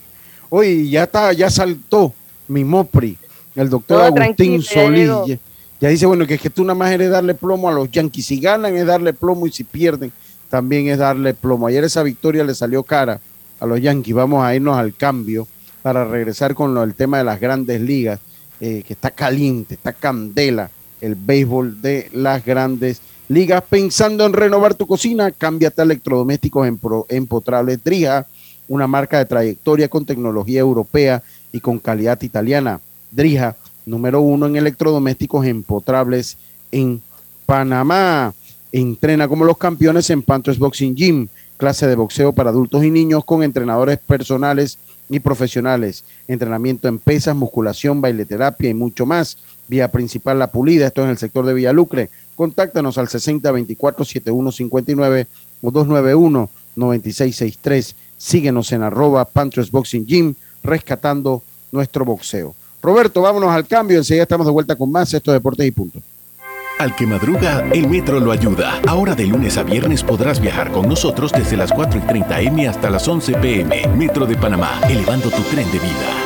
Oye, ya está, ya saltó mi Mopri, el doctor Todo Agustín Solís. Ya, ya dice, bueno, que es que tú nada más eres darle plomo a los Yankees. Si ganan es darle plomo y si pierden también es darle plomo. Ayer esa victoria le salió cara a los Yankees. Vamos a irnos al cambio para regresar con lo, el tema de las grandes ligas, eh, que está caliente, está candela el béisbol de las grandes ligas. Pensando en renovar tu cocina, cámbiate a electrodomésticos empotrables Drija, una marca de trayectoria con tecnología europea y con calidad italiana. Drija, número uno en electrodomésticos empotrables en Panamá. Entrena como los campeones en Panthers Boxing Gym, clase de boxeo para adultos y niños con entrenadores personales y profesionales. Entrenamiento en pesas, musculación, baileterapia y mucho más. Vía principal La Pulida, esto es en el sector de Villalucre. Contáctanos al 6024-7159 o 291-9663. Síguenos en arroba Panthers Boxing Gym, rescatando nuestro boxeo. Roberto, vámonos al cambio. Enseguida estamos de vuelta con más estos deportes y punto. Al que madruga, el metro lo ayuda. Ahora de lunes a viernes podrás viajar con nosotros desde las 4 y 30 M hasta las 11 PM. Metro de Panamá, elevando tu tren de vida.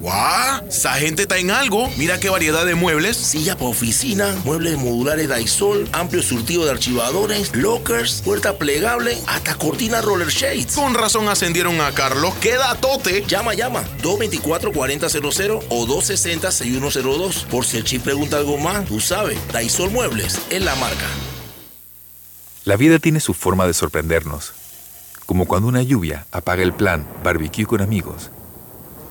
¡Guau! Esa gente está en algo. Mira qué variedad de muebles. Silla para oficina, muebles modulares Daisol, amplio surtido de archivadores, lockers, puerta plegable, hasta cortina roller shades. Con razón ascendieron a Carlos. ¡Qué datote! Llama, llama. 224-4000 o 260-6102. Por si el chip pregunta algo más, tú sabes. Daisol Muebles es la marca. La vida tiene su forma de sorprendernos, como cuando una lluvia apaga el plan barbecue con amigos,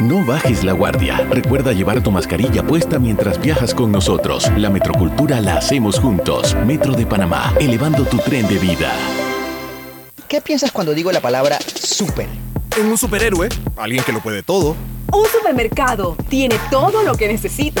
No bajes la guardia. Recuerda llevar tu mascarilla puesta mientras viajas con nosotros. La metrocultura la hacemos juntos. Metro de Panamá, elevando tu tren de vida. ¿Qué piensas cuando digo la palabra super? En un superhéroe, alguien que lo puede todo. Un supermercado tiene todo lo que necesito.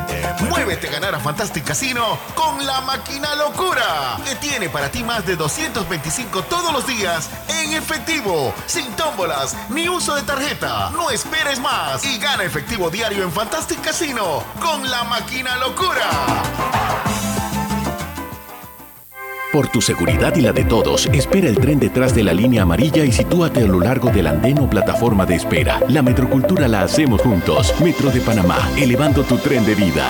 Muévete a ganar a Fantastic Casino con la máquina locura, que tiene para ti más de 225 todos los días en efectivo, sin tómbolas ni uso de tarjeta. No esperes más y gana efectivo diario en Fantastic Casino con la máquina locura. Por tu seguridad y la de todos, espera el tren detrás de la línea amarilla y sitúate a lo largo del andén o plataforma de espera. La metrocultura la hacemos juntos. Metro de Panamá, elevando tu tren de vida.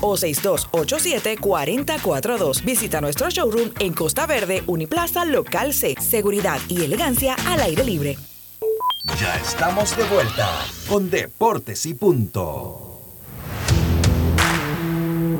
o 6287-4042. Visita nuestro showroom en Costa Verde, Uniplaza Local C. Seguridad y elegancia al aire libre. Ya estamos de vuelta con Deportes y Punto.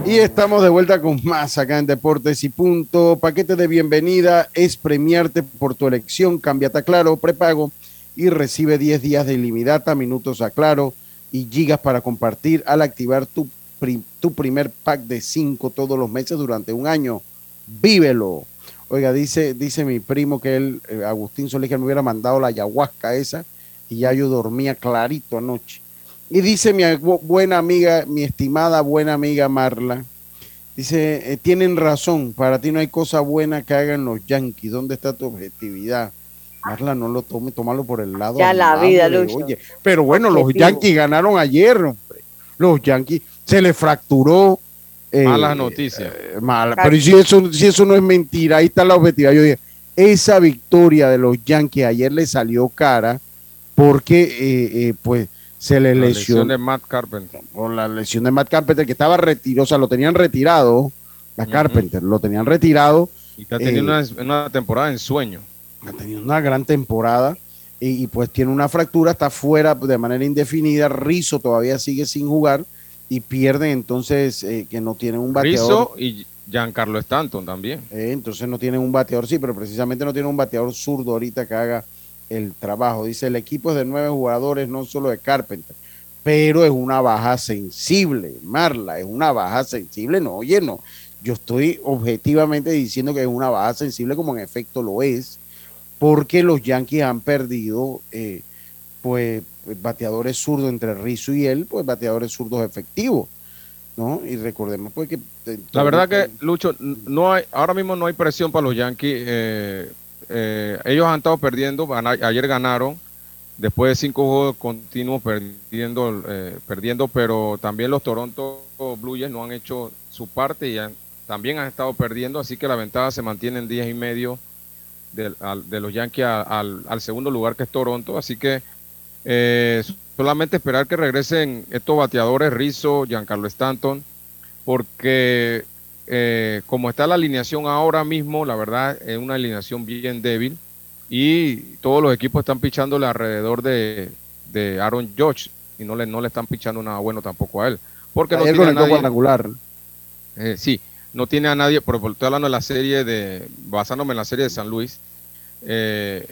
Y estamos de vuelta con más acá en Deportes y Punto. Paquete de bienvenida es premiarte por tu elección. Cámbiate a Claro, prepago y recibe 10 días de ilimitada, minutos a Claro, y gigas para compartir al activar tu, pri- tu primer pack de 5 todos los meses durante un año. Vívelo. Oiga, dice, dice mi primo que él, eh, Agustín Solís, que me hubiera mandado la ayahuasca esa y ya yo dormía clarito anoche. Y dice mi buena amiga, mi estimada buena amiga Marla, dice, eh, tienen razón, para ti no hay cosa buena que hagan los Yankees. ¿Dónde está tu objetividad? Marla, no lo tome, tómalo por el lado. Ya la vida, Lucho. Oye, pero bueno, los. Yankees ganaron ayer, hombre. Los Yankees se le fracturó. eh, Malas noticias. eh, mala. Pero si eso, si eso no es mentira, ahí está la objetividad. Yo dije, esa victoria de los Yankees ayer le salió cara porque eh, eh, pues se le La lesionó lesión de Matt Carpenter. por la lesión de Matt Carpenter, que estaba retirado, o sea, lo tenían retirado, la Carpenter, lo tenían retirado. Y está teniendo eh, una, una temporada en sueño. ha tenido una gran temporada y, y, pues tiene una fractura, está fuera de manera indefinida. Rizzo todavía sigue sin jugar y pierden entonces eh, que no tienen un bateador. Rizzo y Giancarlo Stanton también. Eh, entonces no tienen un bateador, sí, pero precisamente no tiene un bateador zurdo ahorita que haga el trabajo. Dice, el equipo es de nueve jugadores, no solo de Carpenter, pero es una baja sensible, Marla, es una baja sensible, no, oye, no. Yo estoy objetivamente diciendo que es una baja sensible como en efecto lo es, porque los Yankees han perdido, eh, pues, bateadores zurdos entre Rizzo y él, pues bateadores zurdos efectivos, ¿no? Y recordemos, pues, que... La verdad que, Lucho, no hay, ahora mismo no hay presión para los Yankees. eh, eh, ellos han estado perdiendo, ayer ganaron, después de cinco juegos continuos perdiendo, eh, perdiendo, pero también los Toronto Blue Jays no han hecho su parte y han- también han estado perdiendo, así que la ventaja se mantiene en 10 y medio del- al- de, los Yankees al segundo lugar que es Toronto, así que eh, solamente esperar que regresen estos bateadores, Rizzo, Giancarlo Stanton, porque eh, como está la alineación ahora mismo, la verdad es una alineación bien débil y todos los equipos están pichándole alrededor de, de Aaron Judge y no le, no le están pichando nada bueno tampoco a él. Porque no tiene a nadie- cuadrangular. eh, sí, no tiene a nadie, pero estoy hablando de la serie de, basándome en la serie de San Luis, eh,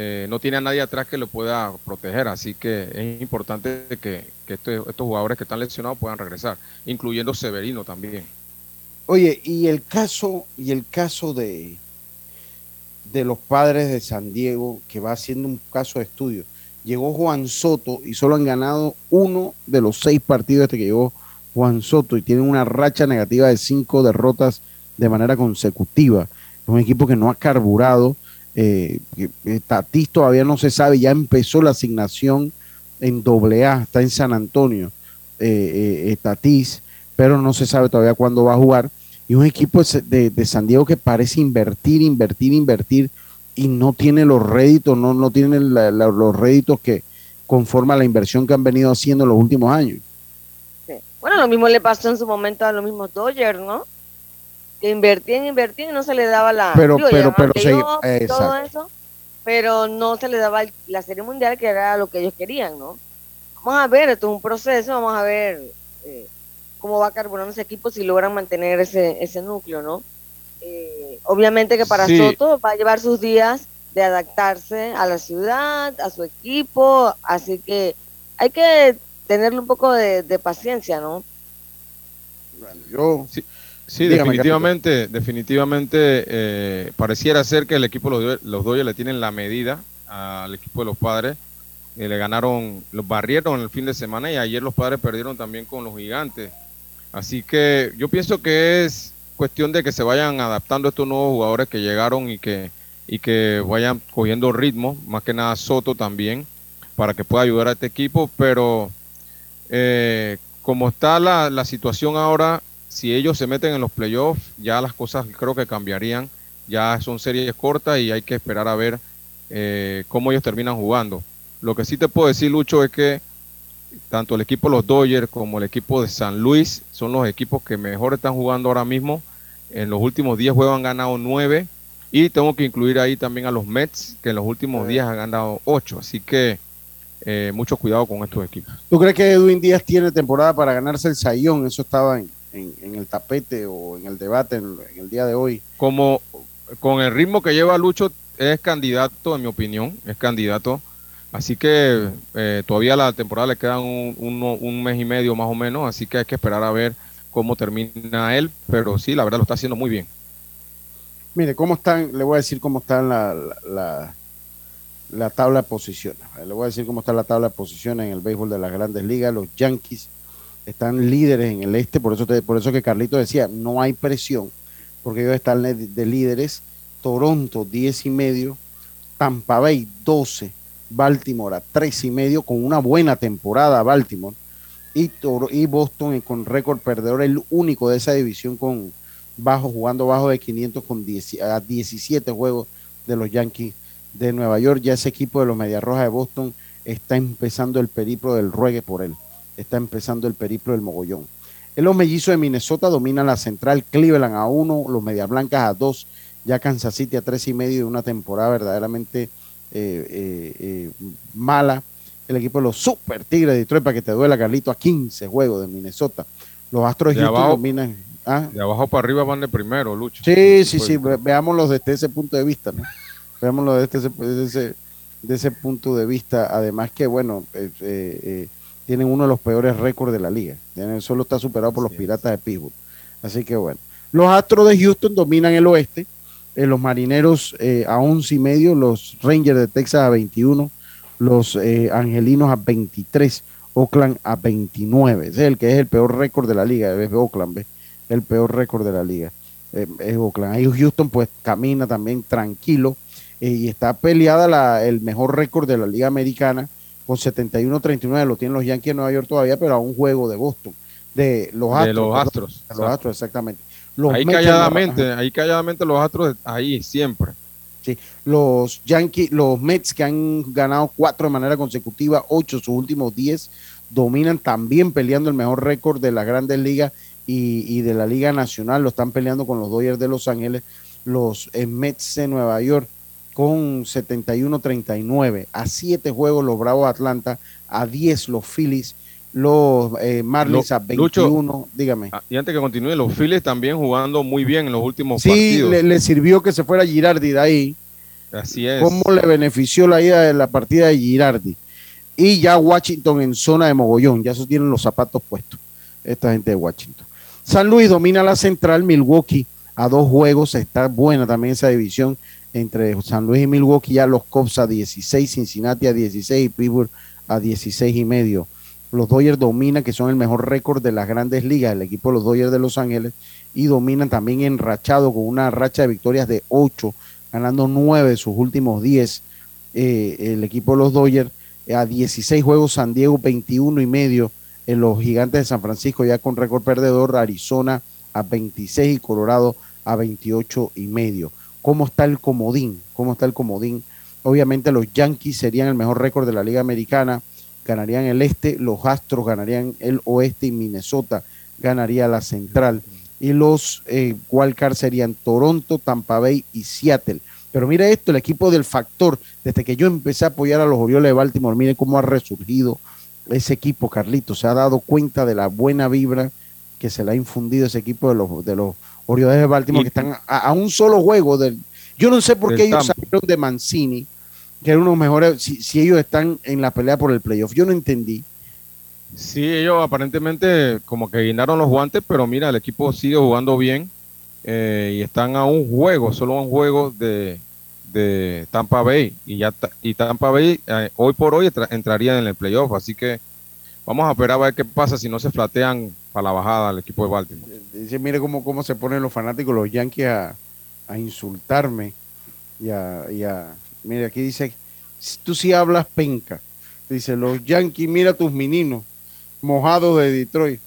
eh, no tiene a nadie atrás que lo pueda proteger, así que es importante que, que este- estos jugadores que están lesionados puedan regresar, incluyendo Severino también. Oye, y el caso, y el caso de, de los padres de San Diego, que va haciendo un caso de estudio. Llegó Juan Soto y solo han ganado uno de los seis partidos este que llegó Juan Soto y tienen una racha negativa de cinco derrotas de manera consecutiva. Es un equipo que no ha carburado. Eh, eh, Tatis todavía no se sabe, ya empezó la asignación en doble A, está en San Antonio, eh, eh, eh, Tatis, pero no se sabe todavía cuándo va a jugar. Y un equipo de, San Diego que parece invertir, invertir, invertir y no tiene los réditos, no, no tiene los réditos que conforman la inversión que han venido haciendo en los últimos años. Bueno, lo mismo le pasó en su momento a los mismos Dodgers, ¿no? Que invertían, invertían y no se le daba la. Pero- digo, pero- pero se- playoffs y todo exacto. eso, pero no se le daba el- la serie mundial que era lo que ellos querían, ¿no? Vamos a ver, esto es un proceso, vamos a ver eh, cómo va carburando ese equipo si logran mantener ese, ese núcleo, ¿no? Eh, obviamente que para Sí. Soto va a llevar sus días de adaptarse a la ciudad, a su equipo, así que hay que tenerle un poco de, de paciencia, ¿no? Yo, Sí, sí, Dígame, definitivamente, definitivamente eh, pareciera ser que el equipo los, los Dodgers le tienen la medida al equipo de los padres. Eh, le ganaron, los barrieron el fin de semana y ayer los padres perdieron también con los gigantes. Así que yo pienso que es cuestión de que se vayan adaptando estos nuevos jugadores que llegaron y que, y que vayan cogiendo ritmo, más que nada Soto también, para que pueda ayudar a este equipo, pero eh, como está la, la situación ahora, si ellos se meten en los playoffs, ya las cosas creo que cambiarían, ya son series cortas y hay que esperar a ver eh, cómo ellos terminan jugando. Lo que sí te puedo decir, Lucho, es que tanto el equipo de los Dodgers como el equipo de San Luis son los equipos que mejor están jugando ahora mismo. En los últimos 10 juegos han ganado 9 y tengo que incluir ahí también a los Mets, que en los últimos días han ganado 8. Así que eh, mucho cuidado con estos equipos. ¿Tú crees que Edwin Díaz tiene temporada para ganarse el sayón? Eso estaba en, en- en el tapete o en el debate en, en el día de hoy. como con el ritmo que lleva Lucho, es candidato, en mi opinión, es candidato. Así que eh, todavía la temporada le quedan un, un, mes y medio más o menos, así que hay que esperar a ver cómo termina él, pero sí, la verdad lo está haciendo muy bien. Mire, ¿cómo están? Le voy a decir cómo está la, la, la, tabla de posiciones. Le voy a decir cómo está la tabla de posiciones en el béisbol de las grandes ligas. Los Yankees están líderes en el este, por eso, por eso que Carlito decía, no hay presión, porque ellos están de líderes. Toronto, 10 y medio. Tampa Bay, 12 Baltimore a y medio con una buena temporada Baltimore y, y Boston con récord perdedor, el único de esa división con bajo, jugando bajo de 500 con 10, a 17 juegos de los Yankees de Nueva York. Ya ese equipo de los Medias Rojas de Boston está empezando el periplo del ruegue por él. Está empezando el periplo del mogollón. En los mellizos de Minnesota dominan la central, Cleveland a uno, los Medias Blancas a dos, ya Kansas City a tres y medio de una temporada verdaderamente eh, eh, eh, mala. El equipo de los Super Tigres de Detroit, para que te duela, Carlito, a 15 juegos de Minnesota. Los Astros de Houston dominan. ¿ah? De abajo para arriba van de primero, Lucho. Sí, sí, sí. Veámoslo desde ese punto de vista, ¿no? Veámoslo desde ese, desde ese, de ese punto de vista. Además que, bueno, tienen uno de los peores récords de la liga. Solo está superado por los Piratas de Pittsburgh. Así que, bueno. Los Astros de Houston dominan el oeste eh, los Marineros eh, a 11 y medio, los Rangers de Texas a 21, los eh, Angelinos a 23, Oakland a 29. Ese es el que es el peor récord de la liga, es Oakland, ¿ves? el peor récord de la liga. es Oakland. Ahí Houston pues camina también tranquilo y está peleada la, el mejor récord de la liga americana con 71-39, lo tienen los Yankees de Nueva York todavía, pero a un juego de Boston, de los Astros. De los Astros. De los Astros, exactamente ahí calladamente, ahí calladamente los Astros, ahí siempre. Sí, los Yankees, los Mets que han ganado cuatro de manera consecutiva, ocho sus últimos diez, dominan también peleando el mejor récord de las grandes ligas y, de la Liga Nacional, lo están peleando con los Dodgers de Los Ángeles, los eh, Mets de Nueva York con 71-39, a siete juegos los Bravos de Atlanta, a 10 los Phillies los eh, Marlins a 21, dígame. Ah, y antes que continúe, los Phillies también jugando muy bien en los últimos sí, partidos. Sí, le, sirvió que se fuera Girardi de ahí. Así es. ¿Cómo le benefició la ida de la partida de Girardi? Y ya Washington en zona de mogollón, ya esos tienen los zapatos puestos, esta gente de Washington. San Luis domina la central, Milwaukee a dos juegos, está buena también esa división entre San Luis y Milwaukee, ya los Cubs a 16, Cincinnati a 16 y Pittsburgh a 16 y medio. Los Dodgers dominan, que son el mejor récord de las grandes ligas, el equipo de los Dodgers de Los Ángeles, y dominan también enrachado con una racha de victorias de 8, ganando 9 de sus últimos 10. Eh, el equipo de los Dodgers eh, a 16 juegos, San Diego 21 y medio, en los gigantes de San Francisco ya con récord perdedor, Arizona a 26 y Colorado a 28 y medio. ¿Cómo está el comodín? ¿Cómo está el comodín? Obviamente los Yankees serían el mejor récord de la Liga Americana ganarían el este, los Astros ganarían el oeste y Minnesota ganaría la central. Y los eh, serían Toronto, Tampa Bay y Seattle. Pero mira esto, el equipo del factor, desde que yo empecé a apoyar a los Orioles de Baltimore, mire cómo ha resurgido ese equipo, Carlito. Se ha dado cuenta de la buena vibra que se le ha infundido ese equipo de los, de los Orioles de Baltimore, que están a, un solo juego del... Yo no sé por qué ellos salieron de Mancini, que eran unos mejores, si, ellos están en la pelea por el playoff. Yo no entendí. Sí, ellos aparentemente como que guinaron los guantes, pero mira, el equipo sigue jugando bien eh, y están a un juego, solo a un juego de, Tampa Bay y ya y Tampa Bay eh, hoy por hoy entraría en el playoff, así que vamos a esperar a ver qué pasa si no se flatean para la bajada al equipo de Baltimore. Dice, mire cómo, cómo se ponen los fanáticos, los Yankees a, insultarme y a Mira, aquí dice, tú sí hablas penca. Dice, los Yankees, mira tus meninos, mojados de Detroit.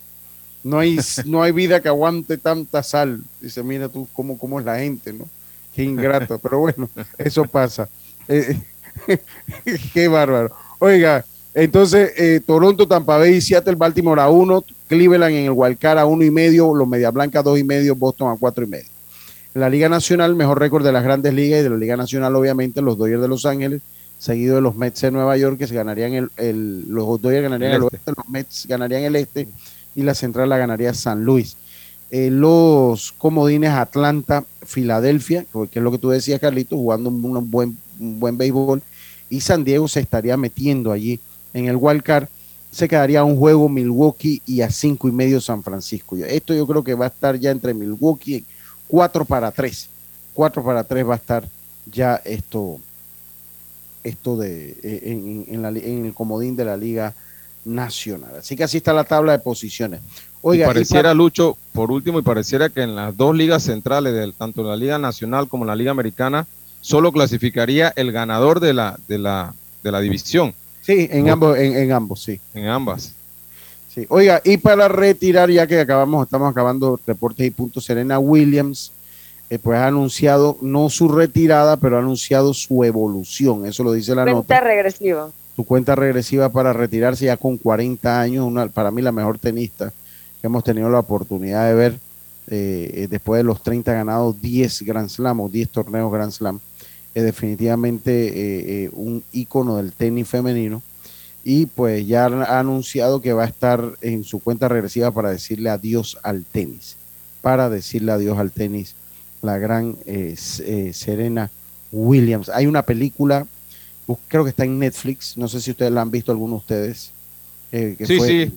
No hay, no hay vida que aguante tanta sal. Dice, mira tú cómo, cómo es la gente, ¿no? Qué ingrato. Pero bueno, eso pasa. Eh, qué bárbaro. Oiga, entonces, eh, Toronto, Tampa Bay, Seattle, Baltimore a uno, Cleveland en el Wildcard a uno y medio, los Media Blanca dos y medio, Boston a cuatro y medio. En la Liga Nacional, mejor récord de las grandes ligas y de la Liga Nacional, obviamente, los Dodgers de Los Ángeles, seguido de los Mets de Nueva York, que se ganarían el, el los Dodgers ganarían el, este. oeste, los Mets ganarían el este y la central la ganaría San Luis. Eh, los comodines Atlanta, Filadelfia, que es lo que tú decías, Carlito, jugando un, buen, un buen béisbol, y San Diego se estaría metiendo allí en el wild card. Se quedaría un juego Milwaukee y a cinco y medio San Francisco. Esto yo creo que va a estar ya entre Milwaukee, 4 para 3. 4 para 3 va a estar ya esto, esto de, eh, en, en, la, en el comodín de la Liga Nacional. Así que así está la tabla de posiciones. Oiga, y pareciera, para... Lucho, por último, y pareciera que en las dos ligas centrales, del, tanto la Liga Nacional como la Liga Americana, solo clasificaría el ganador de la, de la, de la división. Sí, en, ambos, en, en, ambos, sí. En ambas. Sí. Oiga, y para retirar, ya que acabamos, estamos acabando reportes y puntos, Serena Williams, eh, pues ha anunciado, no su retirada, pero ha anunciado su evolución. Eso lo dice la cuenta nota. Cuenta regresiva. Su cuenta regresiva para retirarse ya con 40 años, una, para mí la mejor tenista que hemos tenido la oportunidad de ver eh, después de los 30 ganados, 10 Grand Slam o 10 torneos Grand Slam. Es definitivamente eh, eh, un ícono del tenis femenino y pues ya ha anunciado que va a estar en su cuenta regresiva para decirle adiós al tenis, para decirle adiós al tenis, la gran Serena Williams. Hay una película, creo que está en Netflix, no sé si ustedes la han visto alguno de ustedes. que sí, fue, sí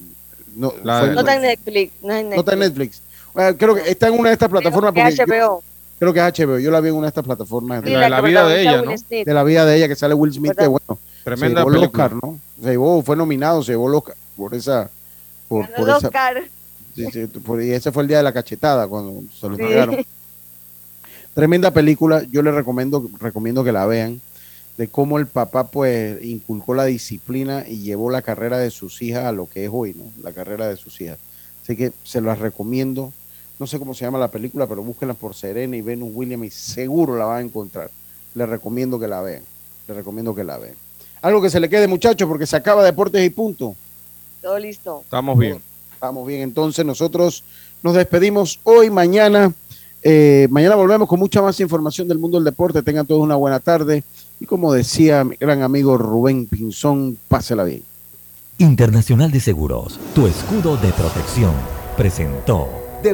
no, la, fue, no está en Netflix. No, en Netflix. no está en Netflix. Bueno, creo que está en una de estas plataformas. Creo que es HBO. Yo, creo que es HBO. Yo la vi en una de estas plataformas. De la, la vida de ella, ¿no? De la vida de ella, que sale Will Smith, que bueno. Tremenda se llevó el película. Oscar, ¿no? Se llevó, fue nominado, se llevó el Oscar por esa. Por, por esa Oscar. sí, sí, por- y ese fue el día de la cachetada, cuando se lo entregaron. Tremenda película, yo les recomiendo, recomiendo que la vean, de cómo el papá pues inculcó la disciplina y llevó la carrera de sus hijas a lo que es hoy, ¿no? La carrera de sus hijas. Así que se las recomiendo. No sé cómo se llama la película, pero búsquenla por Serena y Venus Williams y seguro la van a encontrar. Les recomiendo que la vean. Les recomiendo que la vean. Algo que se le quede, muchachos, porque se acaba Deportes y Punto. Todo listo. Estamos bien. Estamos bien, entonces nosotros nos despedimos hoy, mañana. Eh, mañana volvemos con mucha más información del mundo del deporte. Tengan todos una buena tarde. Y como decía mi gran amigo Rubén Pinzón, pásela bien. Internacional de Seguros, tu escudo de protección, presentó